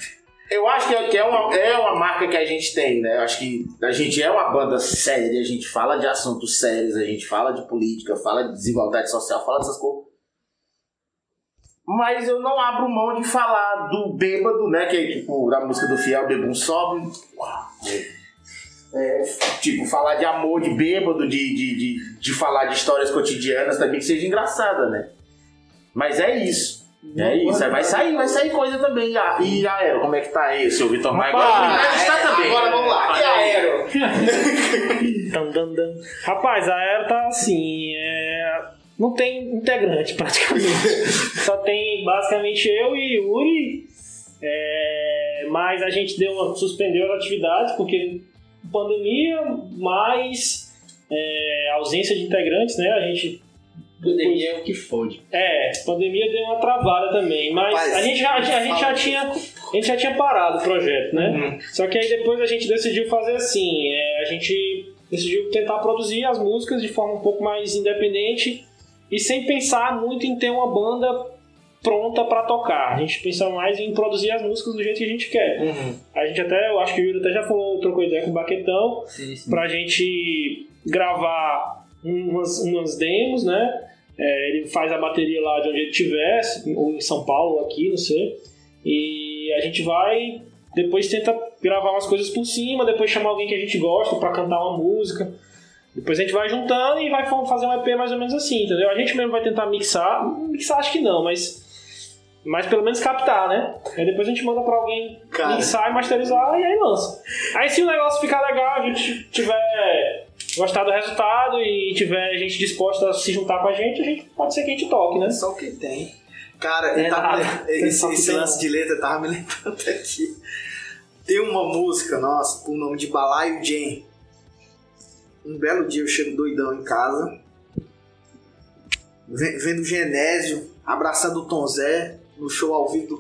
Speaker 2: eu acho que é, que é uma, é uma marca que a gente tem, né? Eu acho que a gente é uma banda séria, a gente fala de assuntos sérios, a gente fala de política, fala de desigualdade social, fala dessas coisas. Mas eu não abro mão de falar do bêbado, né? Que é tipo, da música do Fiel, Bebum Sobe. É, tipo, falar de amor de bêbado, de, de, de, de falar de histórias cotidianas também que seja engraçada, né? Mas é isso. É isso, vai sair, vai sair coisa também. E a, e a Aero, como é que tá aí, seu Vitor Maia? Agora, está também.
Speaker 3: Agora vamos lá. E a Aero?
Speaker 1: Rapaz, a era tá assim. Não tem integrante praticamente. Só tem basicamente eu e Yuri. é, Mas a gente deu uma- suspendeu as atividades porque pandemia, mais é, ausência de integrantes, né? A gente.
Speaker 4: Pandemia é o que fode.
Speaker 1: É, pandemia deu uma travada também, mas
Speaker 3: Rapaz,
Speaker 1: a gente já, a gente já tinha a gente já tinha parado o projeto, né? Só que aí depois a gente decidiu fazer assim, é, a gente decidiu tentar produzir as músicas de forma um pouco mais independente e sem pensar muito em ter uma banda pronta pra tocar. A gente pensa mais em produzir as músicas do jeito que a gente quer. A gente até, eu acho que o Yuri até já falou, trocou ideia com o Baquetão,
Speaker 4: Sim, sim.
Speaker 1: pra gente gravar umas, umas demos, né? É, ele faz a bateria lá de onde ele estiver, ou em São Paulo, ou aqui, não sei. E a gente vai, depois tenta gravar umas coisas por cima, depois chamar alguém que a gente gosta pra cantar uma música. Depois a gente vai juntando e vai fa- fazer um EP mais ou menos assim, entendeu? A gente mesmo vai tentar mixar, mixar acho que não, mas, mas pelo menos captar, né? Aí depois a gente manda pra alguém
Speaker 3: Cara.
Speaker 1: mixar e masterizar e aí lança. Aí se o negócio ficar legal, a gente tiver gostar do resultado e tiver gente disposta a se juntar com a gente, a gente pode ser que a gente toque, né?
Speaker 3: Só o que tem. Cara,
Speaker 1: É
Speaker 3: tava-
Speaker 1: nada.
Speaker 3: esse, esse lance de letra tava me lembrando aqui. Tem uma música nossa, com o nome de Balaio Jane. Um belo dia eu chego doidão em casa, ve- vendo o Genésio abraçando o Tom Zé no show ao vivo do,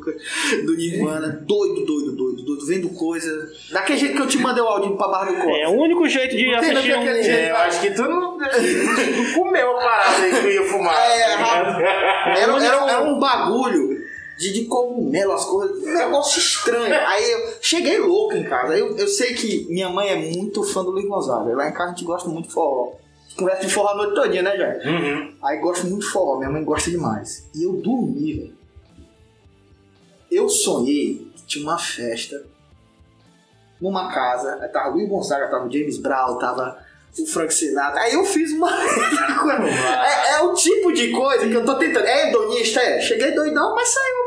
Speaker 3: do Nirvana. Doido, doido, doido, doido. Vendo coisa. Daquele jeito que eu te mandei o áudio pra Barra do Costa.
Speaker 1: É o único jeito de assistir um...
Speaker 3: jeito.
Speaker 2: É, eu acho que tu não, tu comeu a parada aí que eu ia fumar.
Speaker 3: É, Era, era, era um bagulho de, de cogumelo, as coisas. Um negócio estranho. Aí eu cheguei louco em casa. Eu, eu sei que minha mãe é muito fã do Luiz Gonzaga. Lá em casa a gente gosta muito de forró. Conversa de forró a noite todinha, né, Jair?
Speaker 2: Uhum.
Speaker 3: Aí gosto muito de forró. Minha mãe gosta demais. E eu dormi, velho. Eu sonhei que tinha uma festa numa casa. Aí tava o Luiz Gonzaga, tava o James Brown, tava o Frank Sinatra. Aí eu fiz uma. é, é o tipo de coisa que eu tô tentando. É hedonista, é. Cheguei doidão, mas saiu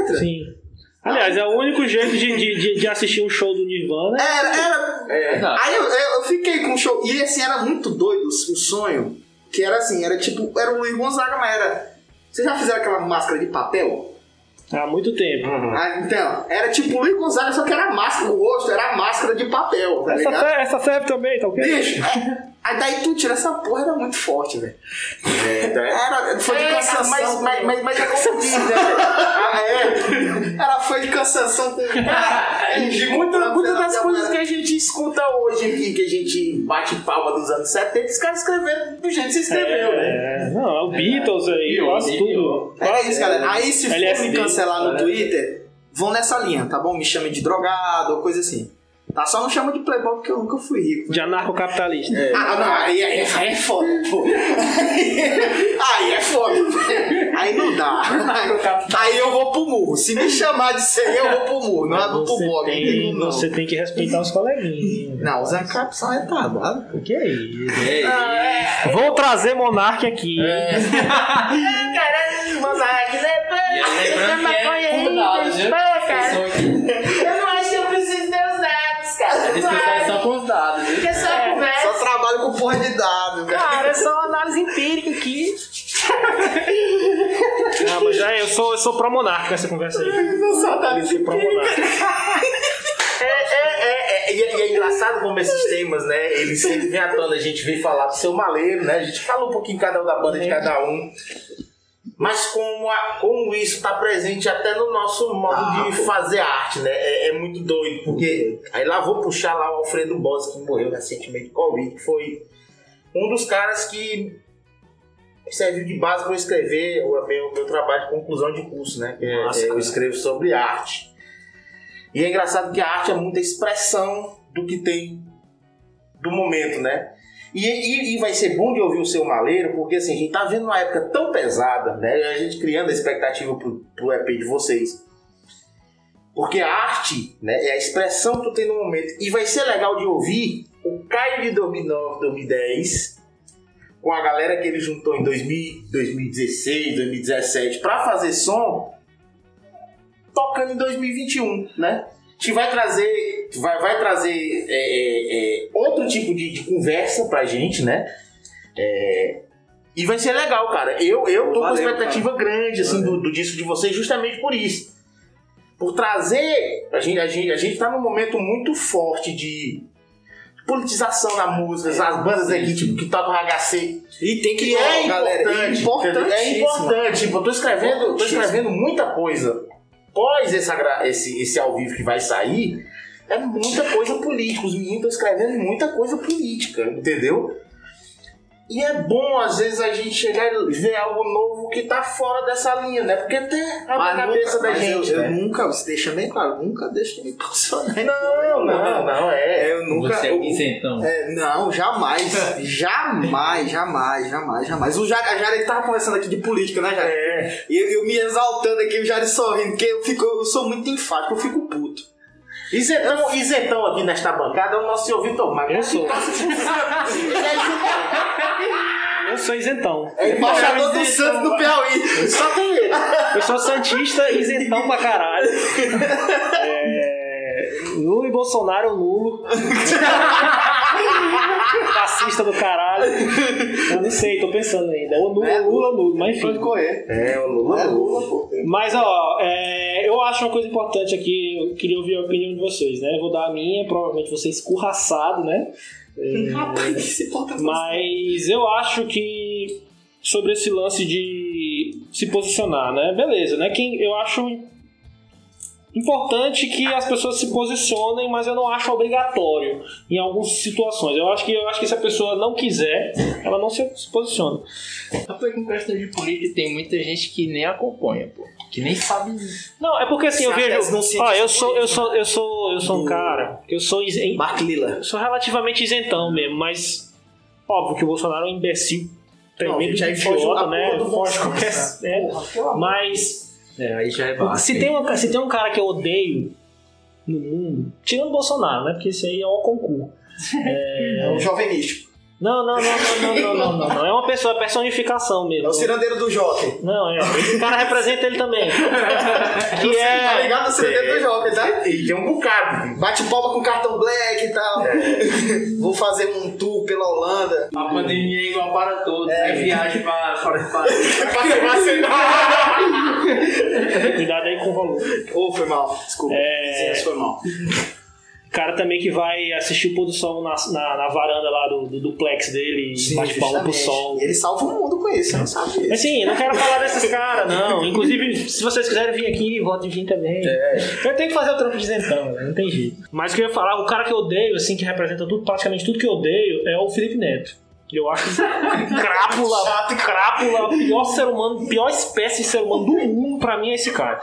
Speaker 3: letra.
Speaker 1: Sim. Aliás, é o único jeito de, de, de, de assistir um show do Nirvana.
Speaker 3: Era, era.
Speaker 2: É.
Speaker 3: Aí eu, eu, fiquei com o show. E assim, era muito doido o sonho. Que era assim, era tipo. Era o Luiz Gonzaga, mas era. Vocês já fizeram aquela máscara de papel?
Speaker 1: Há muito tempo.
Speaker 2: Uhum.
Speaker 3: Ah, então, era tipo o Luiz Gonzaga, só que era máscara, o rosto era máscara de papel, tá
Speaker 1: Essa,
Speaker 3: ligado?
Speaker 1: essa serve também, tá ok?
Speaker 3: Bicho, aí daí tu tira essa porra, era muito forte, velho.
Speaker 2: É, então é-
Speaker 3: Era, foi de
Speaker 2: É,
Speaker 3: cansação.
Speaker 2: mas, mas, mas, mas é como diz, né? Ah, é.
Speaker 3: Era foi de cansação com.
Speaker 2: E muita- muitas das coisas que a gente escuta hoje aqui, que a gente bate palma dos anos 70, os caras escreveram do jeito que você escreveu, né?
Speaker 1: É, não, é o Beatles aí,
Speaker 4: Pior,
Speaker 1: quase tudo.
Speaker 3: É isso, galera. Aí se for me cancelar no
Speaker 4: né?
Speaker 3: Twitter, vão nessa linha, tá bom? Me chamem de drogado ou coisa assim. Tá? Só não chama de playboy porque eu nunca fui rico.
Speaker 1: De anarcocapitalista.
Speaker 3: Ah, não, aí, aí, aí é foda, pô. Aí é foda. Aí não dá. Aí eu vou pro murro. Se me chamar de ser eu, eu vou pro murro. Não é pro blog. não tem não.
Speaker 1: você tem que respeitar os coleguinhas.
Speaker 3: Não, os ANCAP são retardados.
Speaker 1: O que é isso?
Speaker 4: É,
Speaker 1: Vou trazer Monark aqui. hein?
Speaker 4: E aí, lembrando que é viu? Que- A discussão é só com os dados. viu?
Speaker 1: É.
Speaker 3: Só trabalho com porra de dados, velho.
Speaker 1: Cara, é só uma análise empírica aqui. Não, mas já é, eu sou, eu sou pró-monarca nessa conversa aí.
Speaker 3: Só
Speaker 1: Eu sou pró-monarca.
Speaker 2: É, é, é, é, e, é, e é engraçado como esses temas, né? Eles sempre vêm à tona, a gente veio falar do seu maleiro, né? A gente falou um pouquinho cada um da banda de cada um. Mas como, a- como isso está presente até no nosso modo
Speaker 3: Ah,
Speaker 2: de
Speaker 3: pô.
Speaker 2: fazer arte, né? É, é muito doido, porque aí lá vou puxar lá o Alfredo Boss, que morreu recentemente de Covid, que foi um dos caras que serviu de base para eu escrever o meu, meu trabalho de conclusão de curso, né? Que é-
Speaker 3: Nossa,
Speaker 2: é, eu escrevo sobre arte. E é engraçado que a arte é muita expressão do que tem do momento, né? E, e- e vai ser bom de ouvir o seu maleiro, porque assim, a gente tá vendo uma época tão pesada, né? A gente criando a expectativa pro, pro EP de vocês. Porque a arte, né, é a expressão que tu tem no momento. E vai ser legal de ouvir o Caio de 2009, 2010, com a galera que ele juntou em 2000, 2016, 2017 pra fazer som, tocando em 2021, né? A gente vai trazer, vai, vai trazer é, é, é, outro tipo de, de conversa pra gente, né? É, e vai ser legal, cara. Eu, eu tô
Speaker 3: Valeu,
Speaker 2: com expectativa grande, assim, do, do disco de vocês, justamente por isso. Por trazer. A gente, a, gente, a gente tá num momento muito forte de politização na música, as bandas aqui, tipo, que tocam HC.
Speaker 3: E tem que
Speaker 2: Que é
Speaker 3: galera.
Speaker 2: importante,
Speaker 3: importante.
Speaker 2: é importante. Tipo, eu tô escrevendo, tô escrevendo muita coisa. Pós esse, esse, esse ao vivo que vai sair, é muita coisa política. Os meninos estão escrevendo muita coisa política, entendeu? E é bom, às vezes, a gente chegar e ver algo novo que tá fora dessa linha, né? Porque até a
Speaker 3: Mas
Speaker 2: cabeça
Speaker 3: nunca,
Speaker 2: da
Speaker 3: mas
Speaker 2: gente,
Speaker 3: eu,
Speaker 2: né?
Speaker 3: eu nunca, você deixa bem claro, nunca deixa de me posicionar.
Speaker 2: Não, não, não, é.
Speaker 3: Eu nunca.
Speaker 4: Você é isentão.
Speaker 3: É, não, jamais. jamais, jamais, jamais, jamais. O Jair, a Jair tava conversando aqui de política, né, Jair?
Speaker 2: É.
Speaker 3: E eu, eu me exaltando aqui, o Jair sorrindo, porque eu, fico, eu sou muito enfático, eu fico puto.
Speaker 2: Isentão, isentão aqui nesta bancada é o nosso senhor Vitor Maga.
Speaker 1: Eu sou.
Speaker 2: É
Speaker 1: Eu sou isentão.
Speaker 3: É embaixador do Santos do Piauí.
Speaker 2: Só tem ele.
Speaker 1: Eu sou santista isentão pra caralho. É... Lula e Bolsonaro nulo. Fascista do caralho. Eu não sei, tô pensando ainda. Ou Lula,
Speaker 3: É.
Speaker 1: Lula, Lula, mas enfim.
Speaker 3: Pode correr.
Speaker 2: É, o Lula.
Speaker 3: É Lula, pô.
Speaker 1: Mas, ó, é, eu acho uma coisa importante aqui, eu queria ouvir a opinião de vocês, né? Eu vou dar a minha, provavelmente você escurraçado, né?
Speaker 3: Rapaz, que se
Speaker 1: Mas eu acho que sobre esse lance de se posicionar, né? Beleza, né? Quem, eu acho importante que as pessoas se posicionem, mas eu não acho obrigatório em algumas situações. Eu acho que eu acho que se a pessoa não quiser, ela não se, se posiciona.
Speaker 4: Rapaz, com questão de política, tem muita gente que nem acompanha, pô. Que nem sabe.
Speaker 1: Não, é porque assim, eu vejo,
Speaker 3: não
Speaker 1: ó, eu sou eu sou eu sou eu sou um cara, que eu sou isen-
Speaker 3: Mark Lilla.
Speaker 1: eu sou relativamente isentão mesmo, mas óbvio que o Bolsonaro é um imbecil
Speaker 3: Não,
Speaker 1: tremendo de
Speaker 3: foge
Speaker 1: idiota,
Speaker 3: a
Speaker 1: né? Foge qualquer, é,
Speaker 3: amor.
Speaker 1: mas
Speaker 4: É, aí já é básico.
Speaker 1: se tem, uma, se tem um cara que eu odeio no mundo, tirando o Bolsonaro, né? Porque esse aí é o concurso.
Speaker 3: É um jovem místico.
Speaker 1: Não, não, não, não, não, não, não, não. É uma pessoa, é personificação mesmo.
Speaker 3: É o cirandeiro do Joker.
Speaker 1: Não, é. Esse cara representa ele também. que é.
Speaker 3: Tá ligado o cirandeiro do Joker, tá?
Speaker 2: E tem um bocado.
Speaker 3: Bate palma com cartão black e tal. É. Vou fazer um tour pela Holanda.
Speaker 4: A pandemia é igual para todos. É, é viagem para fora de país.
Speaker 2: É pra se vacinar. Assim.
Speaker 1: Cuidado aí com o valor.
Speaker 3: Ô, oh, foi mal. Desculpa.
Speaker 1: É...
Speaker 3: Sim, foi mal.
Speaker 1: Cara também que vai assistir o pôr do sol na, na, na varanda lá do, do duplex dele e bate palma pro sol.
Speaker 3: Ele salva o mundo com isso, não sabe disso.
Speaker 1: Mas sim, não quero falar desses caras, não. Inclusive, se vocês quiserem vir aqui, votem vir também. Eu tenho que fazer o trampo de isentão, né? não tem jeito. Mas o que eu ia falar, o cara que eu odeio, assim, que representa tudo, praticamente tudo que eu odeio, é o Felipe Neto. Eu acho crápula, crápula, o pior ser humano, pior espécie de ser humano do mundo, pra mim, é esse cara.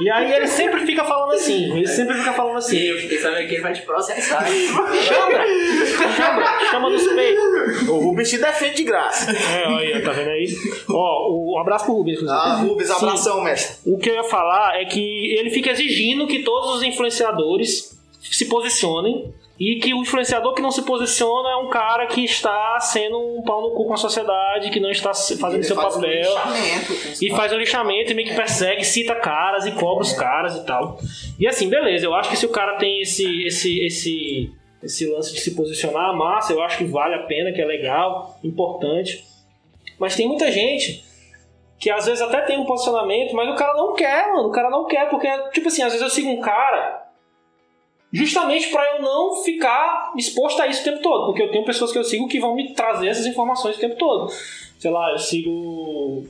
Speaker 1: E aí ele sempre fica falando assim, ele sempre fica falando assim.
Speaker 4: Eu fiquei sabendo que ele vai te processar.
Speaker 1: Chama! Chama! Chama nos peitos!
Speaker 2: O Rubens te defende de graça.
Speaker 1: É, aí, tá vendo aí? Ó, o- um abraço pro Rubens.
Speaker 3: Ah, Rubens,
Speaker 1: Sim.
Speaker 3: abração, mestre.
Speaker 1: O que eu ia falar é que ele fica exigindo que todos os influenciadores se posicionem E que o influenciador que não se posiciona é um cara que está sendo um pau no cu com a sociedade, que não está fazendo seu
Speaker 3: faz um
Speaker 1: papel.
Speaker 3: os
Speaker 1: E faz um lixamento e meio que persegue, cita caras e cobra os caras e tal. E assim, beleza, eu acho que se o cara tem esse, esse, esse, esse lance de se posicionar, massa, eu acho que vale a pena, que é legal, importante. Mas tem muita gente que às vezes até tem um posicionamento, mas o cara não quer, mano. O cara não quer, porque, tipo assim, às vezes eu sigo um cara justamente pra eu não ficar exposto a isso o tempo todo, porque eu tenho pessoas que eu sigo que vão me trazer essas informações o tempo todo. Sei lá, eu sigo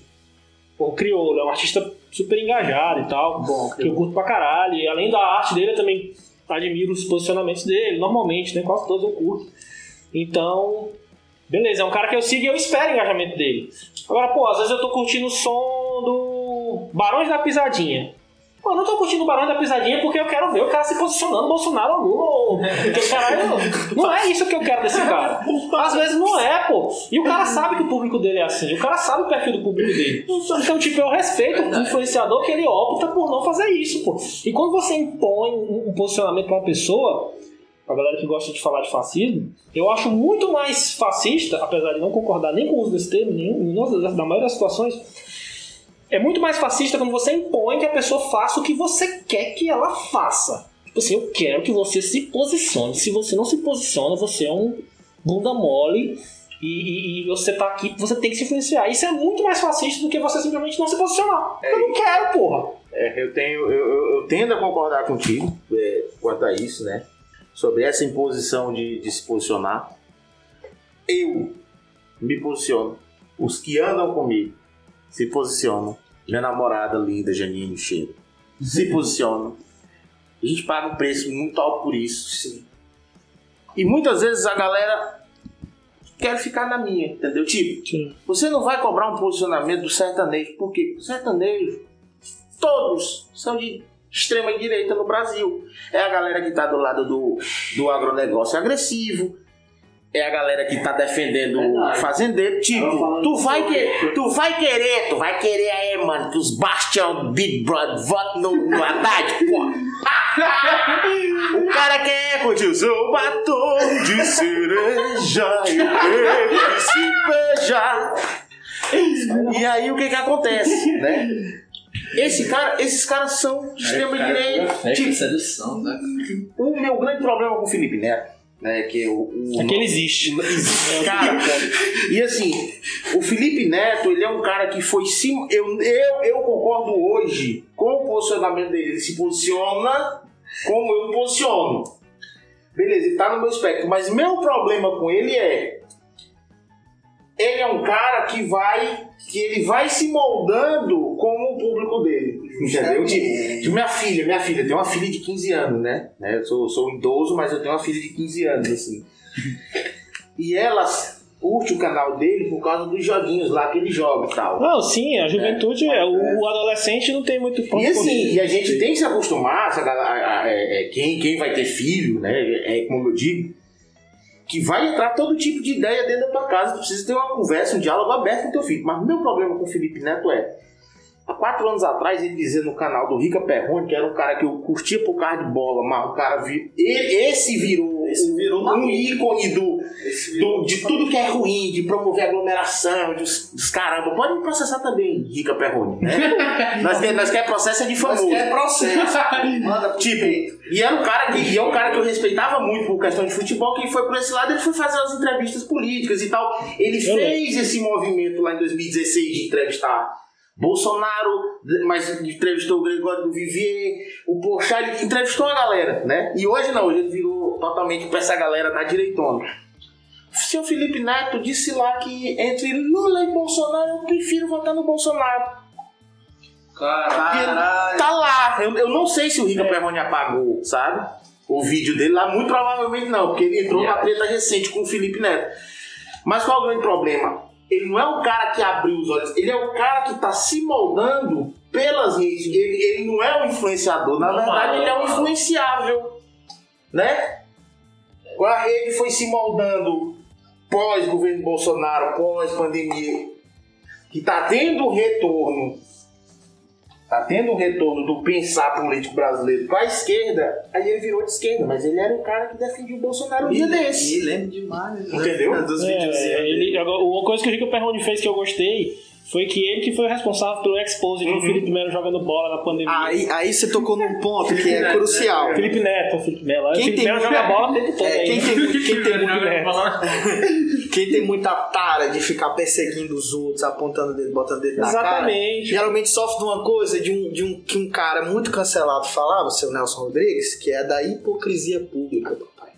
Speaker 1: o Criolo, é um artista super engajado e tal, que eu curto pra caralho. E além da arte dele, eu também admiro os posicionamentos dele, normalmente, né? Quase todos eu curto. Então, beleza, é um cara que eu sigo e eu espero o engajamento dele. Agora, pô, às vezes eu tô curtindo o som do Barões da Pisadinha. Pô, eu não tô curtindo o Barões da Pisadinha porque eu quero ver o cara se posicionando, Bolsonaro ou Lula. Porque, caralho, não é isso que eu quero desse cara. Às vezes não é, pô. E o cara sabe que o público dele é assim. O cara sabe o perfil do público dele. Então, tipo, eu respeito o influenciador que ele opta por não fazer isso, pô. E quando você impõe um posicionamento pra uma pessoa, a galera que gosta de falar de fascismo, eu acho muito mais fascista, apesar de não concordar nem com o uso desse termo, nem, na maioria das situações, é muito mais fascista quando você impõe que a pessoa faça o que você quer que ela faça. Assim, eu quero que você se posicione. Se você não se posiciona, você é um bunda mole e, e- e você tá aqui, você tem que se influenciar. Isso é muito mais fascista do que você simplesmente não se posicionar. eu não quero, porra.
Speaker 2: É, eu tenho, eu, eu, tendo a concordar contigo é, quanto a isso, né? Sobre essa imposição de, de se posicionar. Eu me posiciono. Os que andam comigo se posicionam. Minha namorada linda, Janine Cheiro, se posicionam. A gente paga um preço muito alto por isso, sim. E muitas vezes a galera quer ficar na minha, entendeu? Tipo,
Speaker 1: Sim.
Speaker 2: você não vai cobrar um posicionamento do sertanejo. Por quê? O sertanejo todos são de extrema direita no Brasil. É a galera que tá do lado do, do agronegócio agressivo. É a galera que tá defendendo o fazendeiro. Tipo, tu vai, que, tu vai querer, tu vai querer aí, mano, que os Bastião Big Brother votem no, no Haddad, pô. O cara quer curtir o seu batom de cereja e ele se beijar. E aí o que que acontece, né? Esse cara, esses caras são de extrema direita.
Speaker 4: Festa,
Speaker 2: Tipo,
Speaker 4: sedução, né?
Speaker 2: o meu grande problema com o Felipe Neto, né, que o, o
Speaker 1: É que ele existe.
Speaker 2: Cara, e assim, o Felipe Neto, ele é um cara que foi sim. Eu, eu, eu concordo hoje com o posicionamento dele. Ele se posiciona como eu me posiciono. Beleza, ele tá no meu espectro. Mas meu problema com ele é. Ele é um cara que vai. que ele vai se moldando como o público dele. Entendeu? Tipo, tipo, minha filha, minha filha, tem uma filha de 15 anos, né? né? Eu sou, sou idoso, mas eu tenho uma filha de 15 anos, assim. E ela curte o canal dele por causa dos joguinhos lá que ele joga e tal.
Speaker 1: Não, sim, a juventude, é, o, o adolescente não tem muito ponto
Speaker 2: E assim, e a gente tem que se acostumar, essa galera- a- a- é, é, quem, quem vai ter filho, né? É, como eu digo, que vai entrar todo tipo de ideia dentro da tua casa. Tu precisa ter uma conversa, um diálogo aberto com teu filho. Mas o meu problema com o Felipe Neto é. Há quatro anos atrás, ele dizia no canal do Rica Perrone, que era um cara que eu curtia por causa de bola, mas o cara ele- esse virou,
Speaker 3: Esse virou
Speaker 2: um,
Speaker 3: maluco.
Speaker 2: ícone do, do- de tudo que é ruim, de promover aglomeração, dos, dos caramba. Pode me processar também, Rica Perrone. Né? nós, quer, nós quer processo é de famoso.
Speaker 3: quer processo. Manda pro
Speaker 2: Tipo,
Speaker 3: peito.
Speaker 2: e era um cara que e é um cara que eu respeitava muito por questão de futebol, que foi por esse lado, ele foi fazer as entrevistas políticas e tal. Ele
Speaker 1: Eu
Speaker 2: fez esse movimento lá em 2016 de entrevistar Bolsonaro, mas entrevistou o Gregório do Vivier, o Porchat, ele entrevistou a galera, né? E hoje não, hoje ele virou totalmente pra essa galera da direitona. Seu Felipe Neto disse lá que entre Lula e Bolsonaro eu prefiro votar no Bolsonaro.
Speaker 3: Caralho.
Speaker 2: Tá lá. Eu, eu não sei se o Rica Perrone apagou, sabe? O vídeo dele lá, muito provavelmente não, porque ele entrou numa treta recente com o Felipe Neto. Mas qual é o grande problema? Ele não é um cara que abriu os olhos, ele é o cara que tá se moldando pelas redes. Ele, ele não é um influenciador, na verdade, ele é um influenciável. Né? A rede foi se moldando pós-governo Bolsonaro, pós-pandemia, que tá tendo retorno tá tendo um retorno do pensar político brasileiro pra esquerda, aí ele virou de esquerda, mas ele era o cara que defendia o Bolsonaro um dia desse.
Speaker 3: E lembro demais. né?
Speaker 2: Entendeu?
Speaker 3: Dos
Speaker 1: É,
Speaker 3: videozinhos.
Speaker 1: ele, agora, uma coisa que o Rico Perrone fez que eu gostei foi que ele que foi o responsável pelo expose do Felipe Melo jogando bola na pandemia.
Speaker 3: Aí, aí você tocou num ponto que é crucial.
Speaker 1: Felipe Neto, Felipe Melo.
Speaker 3: Quem
Speaker 1: o Felipe
Speaker 3: tem
Speaker 1: Melo joga bola o tempo todo
Speaker 3: É,
Speaker 1: aí.
Speaker 3: quem tem, quem tem. Quem muita tara de ficar perseguindo os outros, apontando o dedo, botando dedo na cara,
Speaker 1: Exatamente.
Speaker 3: geralmente sofre de uma coisa de um, de um que um cara muito cancelado falava, o seu Nelson Rodrigues, que é da hipocrisia pública, papai.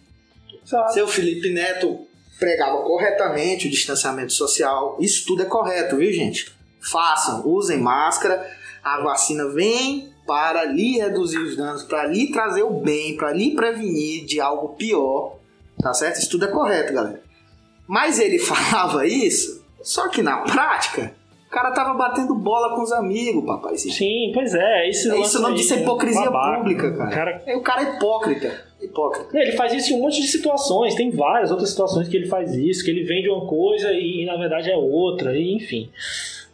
Speaker 1: Sabe?
Speaker 3: Seu Felipe Neto pregava corretamente o distanciamento social. Isso tudo é correto, viu, gente? Façam, usem máscara. A vacina vem para lhe reduzir os danos, para lhe trazer o bem, para lhe prevenir de algo pior. Tá certo? Isso tudo é correto, galera. Mas ele falava isso, só que na prática, o cara tava batendo bola com os amigos, papai.
Speaker 1: Sim, pois é. Isso,
Speaker 3: É isso o nome disso é hipocrisia
Speaker 1: babaca.
Speaker 3: pública,
Speaker 1: O
Speaker 3: cara.
Speaker 1: cara
Speaker 3: É, O cara é hipócrita. Hipócrita.
Speaker 1: Ele faz isso em um monte de situações, tem várias outras situações que ele faz isso, que ele vende uma coisa e, na verdade é outra, e enfim.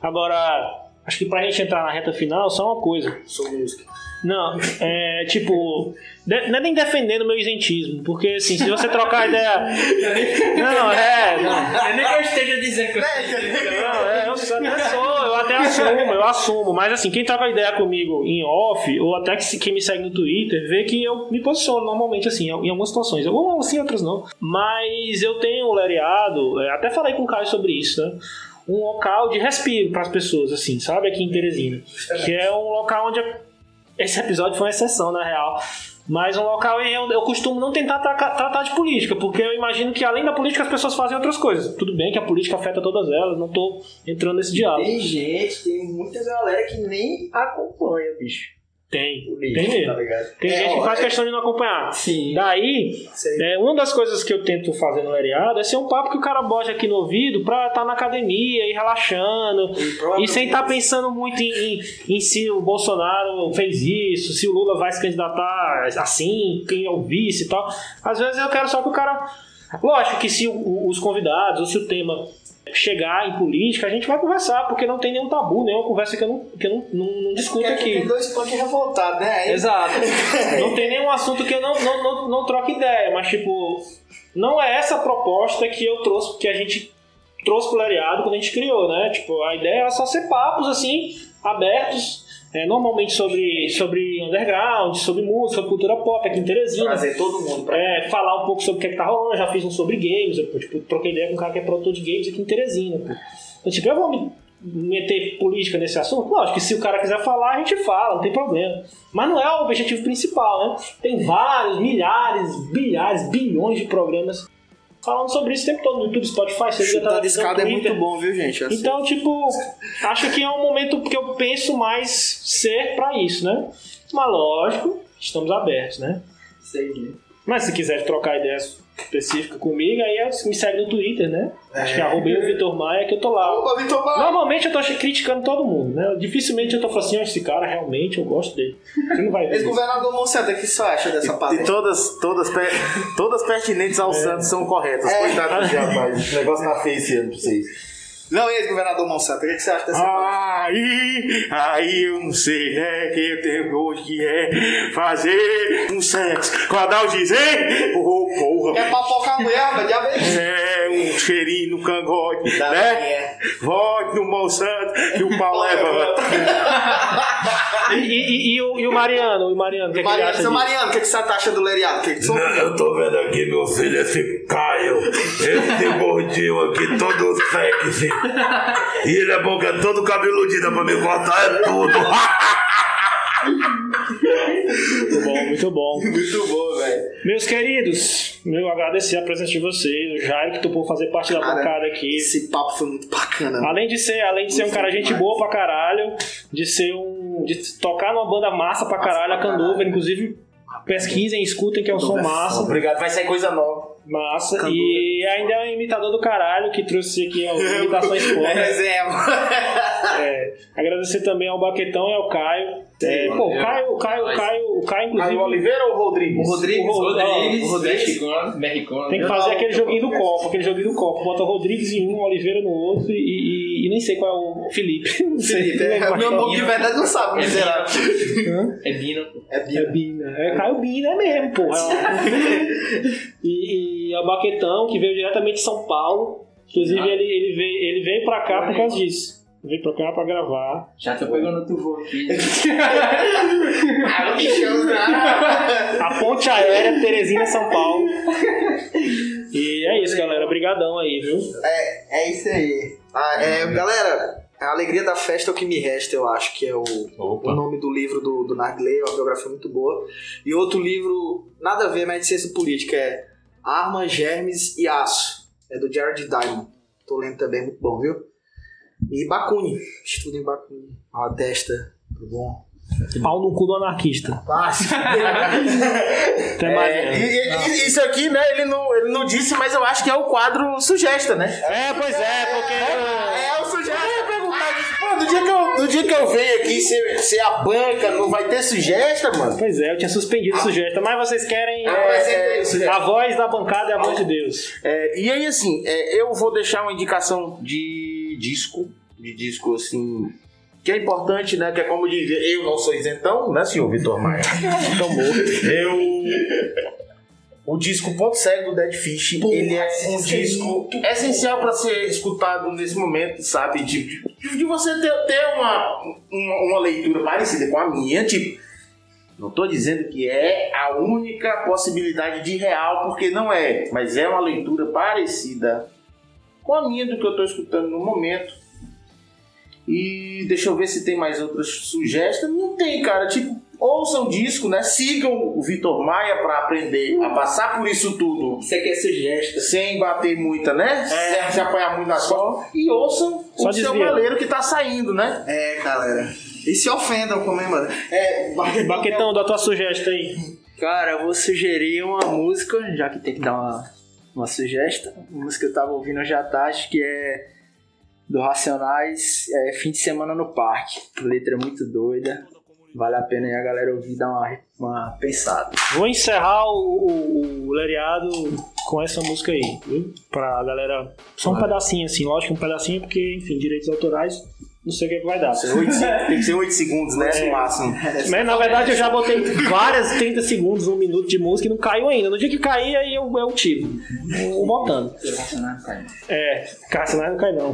Speaker 1: Agora, acho que pra gente entrar na reta final, só uma coisa.
Speaker 3: Sou música.
Speaker 1: Não, é tipo. de- não é nem defendendo o meu isentismo, porque assim, se você trocar ideia. Não, é. Não,
Speaker 4: Eu nem que eu esteja dizendo que eu
Speaker 1: não, é, sou- até sou, eu até assumo, eu assumo. Mas assim, quem troca ideia comigo em off, ou até que quem me segue no Twitter, vê que eu me posiciono normalmente assim, em algumas situações. Algumas sim, outras não. Mas eu tenho lereado, é, até falei com o Caio sobre isso, né? Um local de respiro para as pessoas, assim, sabe? Aqui em Teresina. Que é um local onde. Esse episódio foi uma exceção, na real. Mas um local em eu, eu costumo não tentar traca- tratar de política, porque eu imagino que além da política as pessoas fazem outras coisas. Tudo bem que a política afeta todas elas, não tô entrando nesse diálogo.
Speaker 4: Tem gente, tem muita galera que nem acompanha, bicho.
Speaker 1: Tem,
Speaker 4: Política,
Speaker 1: tem mesmo.
Speaker 4: Tá?
Speaker 1: Tem
Speaker 3: É,
Speaker 1: gente que
Speaker 3: ó,
Speaker 1: faz
Speaker 3: é-
Speaker 1: questão de não acompanhar.
Speaker 4: Sim.
Speaker 1: Daí, é, uma das coisas que eu tento fazer no Lereado é ser um papo que o cara bote aqui no ouvido pra estar na academia e relaxando. E sem estar pensando muito em, em- em se o Bolsonaro fez isso, se o Lula vai se candidatar assim, quem é o vice e tal. Às vezes eu quero só que o cara. Lógico que se os convidados ou se o tema chegar em política, a gente vai conversar, porque não tem nenhum tabu, nenhuma conversa que eu não, que eu não, não, não discuto aqui.
Speaker 3: Tem dois punk revoltados, né? Aí-
Speaker 1: Exato. Não tem nenhum assunto que eu não, não, não, não troco ideia, mas tipo, não é essa proposta que eu trouxe, que a gente trouxe pro Lariado quando a gente criou, né? Tipo, a ideia era só ser papos assim, abertos, é, normalmente sobre, sobre underground, sobre música, sobre cultura pop aqui em Teresina.
Speaker 3: Trazer todo mundo pra
Speaker 1: É, falar um pouco sobre o que, é que tá rolando, eu já fiz um sobre games, eu tipo, troquei ideia com um cara que é produtor de games aqui em Teresina. pô. Então, tipo, eu vou me meter política nesse assunto? Lógico que se o cara quiser falar, a gente fala, não tem problema. Mas não é o objetivo principal, né? Tem vários, milhares, bilhares, bilhões de programas falando sobre isso o tempo todo no YouTube, Spotify, você
Speaker 3: Chutar de
Speaker 1: televisão,
Speaker 3: escada é muito bom, viu, gente? Assim,
Speaker 1: Então, tipo, acho que é um momento que eu penso mais ser pra isso, né? Mas lógico, estamos abertos, né?
Speaker 4: Sei, né?
Speaker 1: Mas se quiser trocar ideias específicas comigo, aí é- me segue no Twitter, né? Acho que é arroba eu, Vitor Maia, que eu tô lá.
Speaker 3: Opa, Vitor Maia!
Speaker 1: Normalmente eu tô criticando todo mundo, né? Dificilmente eu tô falando assim, ó, esse cara realmente eu gosto dele. Você não vai ver.
Speaker 3: Ex-governador Monsanto, o que você acha dessa
Speaker 2: E
Speaker 3: patente?
Speaker 2: todas, todas, per- todas pertinentes ao Santos são corretas.
Speaker 3: É.
Speaker 2: Dar de rapaz. O negócio tá feio esse ano pra vocês.
Speaker 3: Não, ex-governador Monsanto, o que você acha dessa
Speaker 2: Ah, Aí, aí eu não sei, né? Que eu tenho hoje que é fazer um sexo com a Dalgizê. Oh, porra.
Speaker 3: Quer papocar a mulher, rapaz? Já veio.
Speaker 2: É, um cheirinho no cangote,
Speaker 3: Da
Speaker 2: né?
Speaker 3: mulher.
Speaker 2: Volte no Monsanto que o pau levanta.
Speaker 1: E, e- e o, e o Mariano, o Mariano, o que, é que ele
Speaker 3: Mariano,
Speaker 1: disso?
Speaker 3: Mariano, o que você acha do Leriado? Que que você
Speaker 6: Não, eu tô vendo aqui, meu filho, esse Caio, esse gordinho aqui, todo sexy. E ele é bom que é todo cabeludinho, dá pra me cortar, é tudo.
Speaker 1: Muito bom, muito bom.
Speaker 3: Muito bom, velho.
Speaker 1: Meus queridos, eu agradecer a presença de vocês, o Jairo que topou fazer parte da
Speaker 3: Cara,
Speaker 1: bancada aqui.
Speaker 3: Esse papo foi muito bacana.
Speaker 1: Além de ser, além de ser um cara gente boa pra caralho, de ser um. de tocar numa banda massa pra caralho, a Candover, inclusive. Pesquisem, escutem que é um som massa.
Speaker 2: Obrigado, vai sair coisa nova.
Speaker 1: Massa.
Speaker 3: Candover.
Speaker 1: E ainda é um imitador do caralho que trouxe aqui algumas imitações
Speaker 3: É
Speaker 1: fodas.
Speaker 3: reserva.
Speaker 1: É, agradecer também ao Baquetão e ao Caio. É, pô, o Caio, o Caio, o Caio, o Caio, inclusive.
Speaker 2: Caio Oliveira ou Rodrigues?
Speaker 3: O Rodrigues,
Speaker 1: O
Speaker 4: Rodrigues,
Speaker 1: Ó,
Speaker 4: mexicano, mexicano.
Speaker 1: Tem que fazer aquele joguinho do copo, aquele joguinho do copo. Bota o Rodrigues em um, o Oliveira no outro e, e- nem sei qual é o Felipe. Não sei.
Speaker 3: Felipe, é,
Speaker 1: Não
Speaker 3: meu nome de verdade não sabe,
Speaker 4: É
Speaker 3: miserável.
Speaker 1: Hã?
Speaker 4: É Bino.
Speaker 3: É
Speaker 1: É
Speaker 3: Bia.
Speaker 1: Bina. É Caio Bina é mesmo, porra. e, e é o Baquetão, que veio diretamente de São Paulo. Inclusive,
Speaker 4: Ah.
Speaker 1: ele, ele, veio, ele veio pra cá por causa disso. Veio pra cá pra gravar.
Speaker 4: Já tô pegando outro voo aqui.
Speaker 3: Ah, o bichão, né?
Speaker 1: A ponte aérea Teresina, São Paulo. E é isso, galera. Obrigadão aí, viu?
Speaker 3: É, é isso aí. Ah, é, galera, a alegria da festa é o que me resta, eu acho, que é o, o nome do livro do, do Narguilé, é uma biografia muito boa. E outro livro, nada a ver, mas de ciência política, é Armas, Germes e Aço. É do Jared Diamond. Tô lendo também, muito bom, viu? E Bakuni, estudo em Bakuni. Uma testa, tudo bom?
Speaker 1: Pau no cu do anarquista. Até mais.
Speaker 2: É, e- e- e- isso aqui, né, ele não, ele não disse, mas eu acho que é o quadro Sugesta, né?
Speaker 1: É, pois é, porque.
Speaker 2: É, o Sugesta. Eu ia perguntar disso. Pô, no dia que eu, no dia que eu venho aqui ser, ser a banca, não vai ter Sugesta, mano?
Speaker 1: Pois é, eu tinha suspendido o sujeito, mas vocês querem.
Speaker 2: É, é,
Speaker 1: A voz da bancada é a voz de Deus.
Speaker 2: É, e aí, assim, é, eu vou deixar uma indicação de disco, de disco, assim, que é importante, né? Que é como dizer, eu não sou isentão, né, senhor Vitor Maia? Então, eu... O disco Ponto Cego do Dead Fish, ele é um disco essencial para ser escutado nesse momento, sabe? De, de, de você ter, ter uma, uma, uma leitura parecida com a minha, tipo, não tô dizendo que é a única possibilidade de real, porque não é, mas é uma leitura parecida com a minha do que eu tô escutando no momento. E deixa eu ver se tem mais outras sugestões. Não tem, cara. Tipo, ouçam o disco, né? Sigam o Vitor Maia pra aprender a passar por isso tudo
Speaker 4: Isso aqui é sugesta.
Speaker 2: sem bater muita, né? Sem se apanhar muito nas costas. E ouçam
Speaker 1: Só
Speaker 2: o seu
Speaker 1: desvia.
Speaker 2: maleiro que tá saindo, né?
Speaker 3: É, galera. E se ofendam é, mano? É,
Speaker 1: Baquetão, dá tua sugestão aí.
Speaker 4: Cara, eu vou sugerir uma música, já que tem que dar uma, uma sugestão. Uma música que eu tava ouvindo hoje à tarde, que é do Racionais, é Fim de Semana no Parque. Letra muito doida. Vale a pena aí a galera ouvir dar uma, uma pensada.
Speaker 1: Vou encerrar o, o, o Leriado com essa música aí, viu? Pra galera. Só um pedacinho, assim, lógico, um pedacinho, porque, enfim, direitos autorais, não sei o que, é que vai dar.
Speaker 2: Tem que ser 8 segundos, né? No máximo.
Speaker 1: Mas na verdade eu já botei várias 30 segundos, um minuto de música e não caiu ainda. No dia que cair, aí eu, eu tiro. Vou botando. É, Cássio não cai não.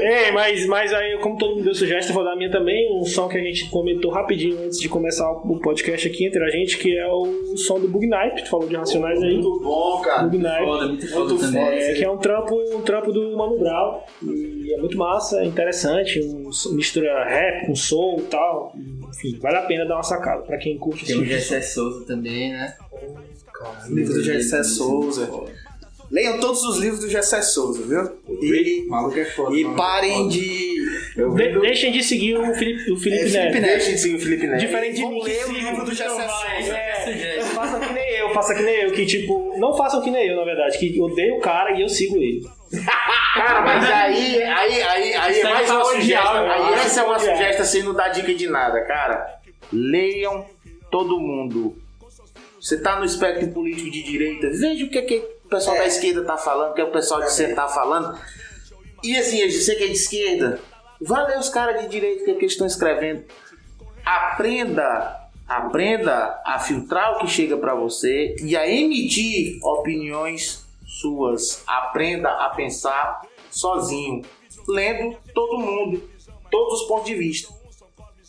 Speaker 1: É, mas, mas aí, como todo mundo deu sugestão, eu vou dar a minha também. Um som que a gente comentou rapidinho antes de começar o podcast aqui entre a gente, que é o som do Bug Night. Tu falou de Racionais aí.
Speaker 3: Muito bom, cara.
Speaker 1: Bug Night.
Speaker 4: muito
Speaker 3: foda também.
Speaker 1: É, que é um trampo, um trampo do Mano Brown. E é muito massa, é interessante. Um, mistura rap com soul e tal. Enfim, vale a pena dar uma sacada pra quem curte
Speaker 4: Tem o
Speaker 1: esse tipo
Speaker 4: Souza também, né?
Speaker 3: Livro do Gessé Souza. Leiam todos os livros do Gessé Souza, viu? E,
Speaker 4: O maluco é foda.
Speaker 3: e
Speaker 4: mano.
Speaker 3: parem de.
Speaker 1: De- deixem de seguir o Felipe, o Felipe
Speaker 3: É,
Speaker 1: Neto.
Speaker 3: Felipe Neto.
Speaker 2: Deixa de seguir o Felipe Neto.
Speaker 1: Diferente de mim, que
Speaker 3: ler o livro do Gessé
Speaker 1: Vai,
Speaker 3: Souza.
Speaker 1: é, eu, façam que nem eu, que tipo, não façam que nem eu, na verdade, que odeio o cara e eu sigo ele.
Speaker 2: Cara, mas aí, aí, aí, aí é mais
Speaker 1: tá
Speaker 2: uma sugestão.
Speaker 1: eu
Speaker 2: Aí
Speaker 1: acho
Speaker 2: essa é uma
Speaker 1: odiado.
Speaker 2: sugestão sem não dar dica de nada, cara. Leiam todo mundo. Você tá no espectro político de direita, veja o que, que o pessoal da esquerda tá falando, o que o pessoal de centro tá falando. E assim, você que é de esquerda, vá ler os caras de direita, que, que eles estão escrevendo. Aprenda, aprenda a filtrar o que chega pra você e a emitir opiniões suas. Aprenda a pensar sozinho, lendo todo mundo, todos os pontos de vista.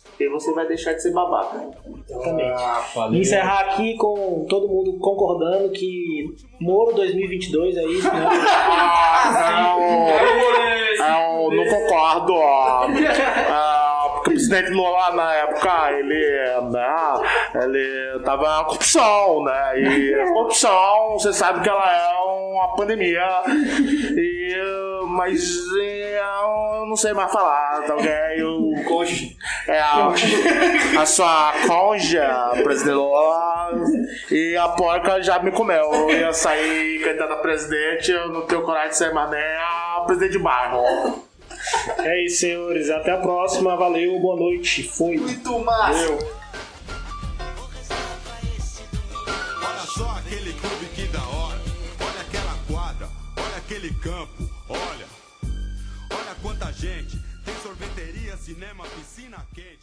Speaker 2: Porque você vai deixar de ser babaca.
Speaker 1: Exatamente. E encerrar aqui com todo mundo concordando que Moro 2022 é isso, né?
Speaker 2: Eu não concordo. ó. Ah, porque o presidente Lula na época ele, né, ele tava na corrupção, né? E a corrupção, você sabe que ela é uma pandemia. E, mas eu não sei mais falar, tá ok? Eu, é a, a sua conja, presidente Lula, e a porca já me comeu. Eu ia sair candidato a presidente, eu não tenho coragem de ser mais nem a presidente de bairro.
Speaker 1: É isso, senhores. Até a próxima. Valeu, boa noite. Fui.
Speaker 3: Muito massa.
Speaker 7: Olha só aquele clube que da hora. Olha aquela quadra. Olha aquele campo. Olha. Olha quanta gente. Tem sorveteria, cinema, piscina quente.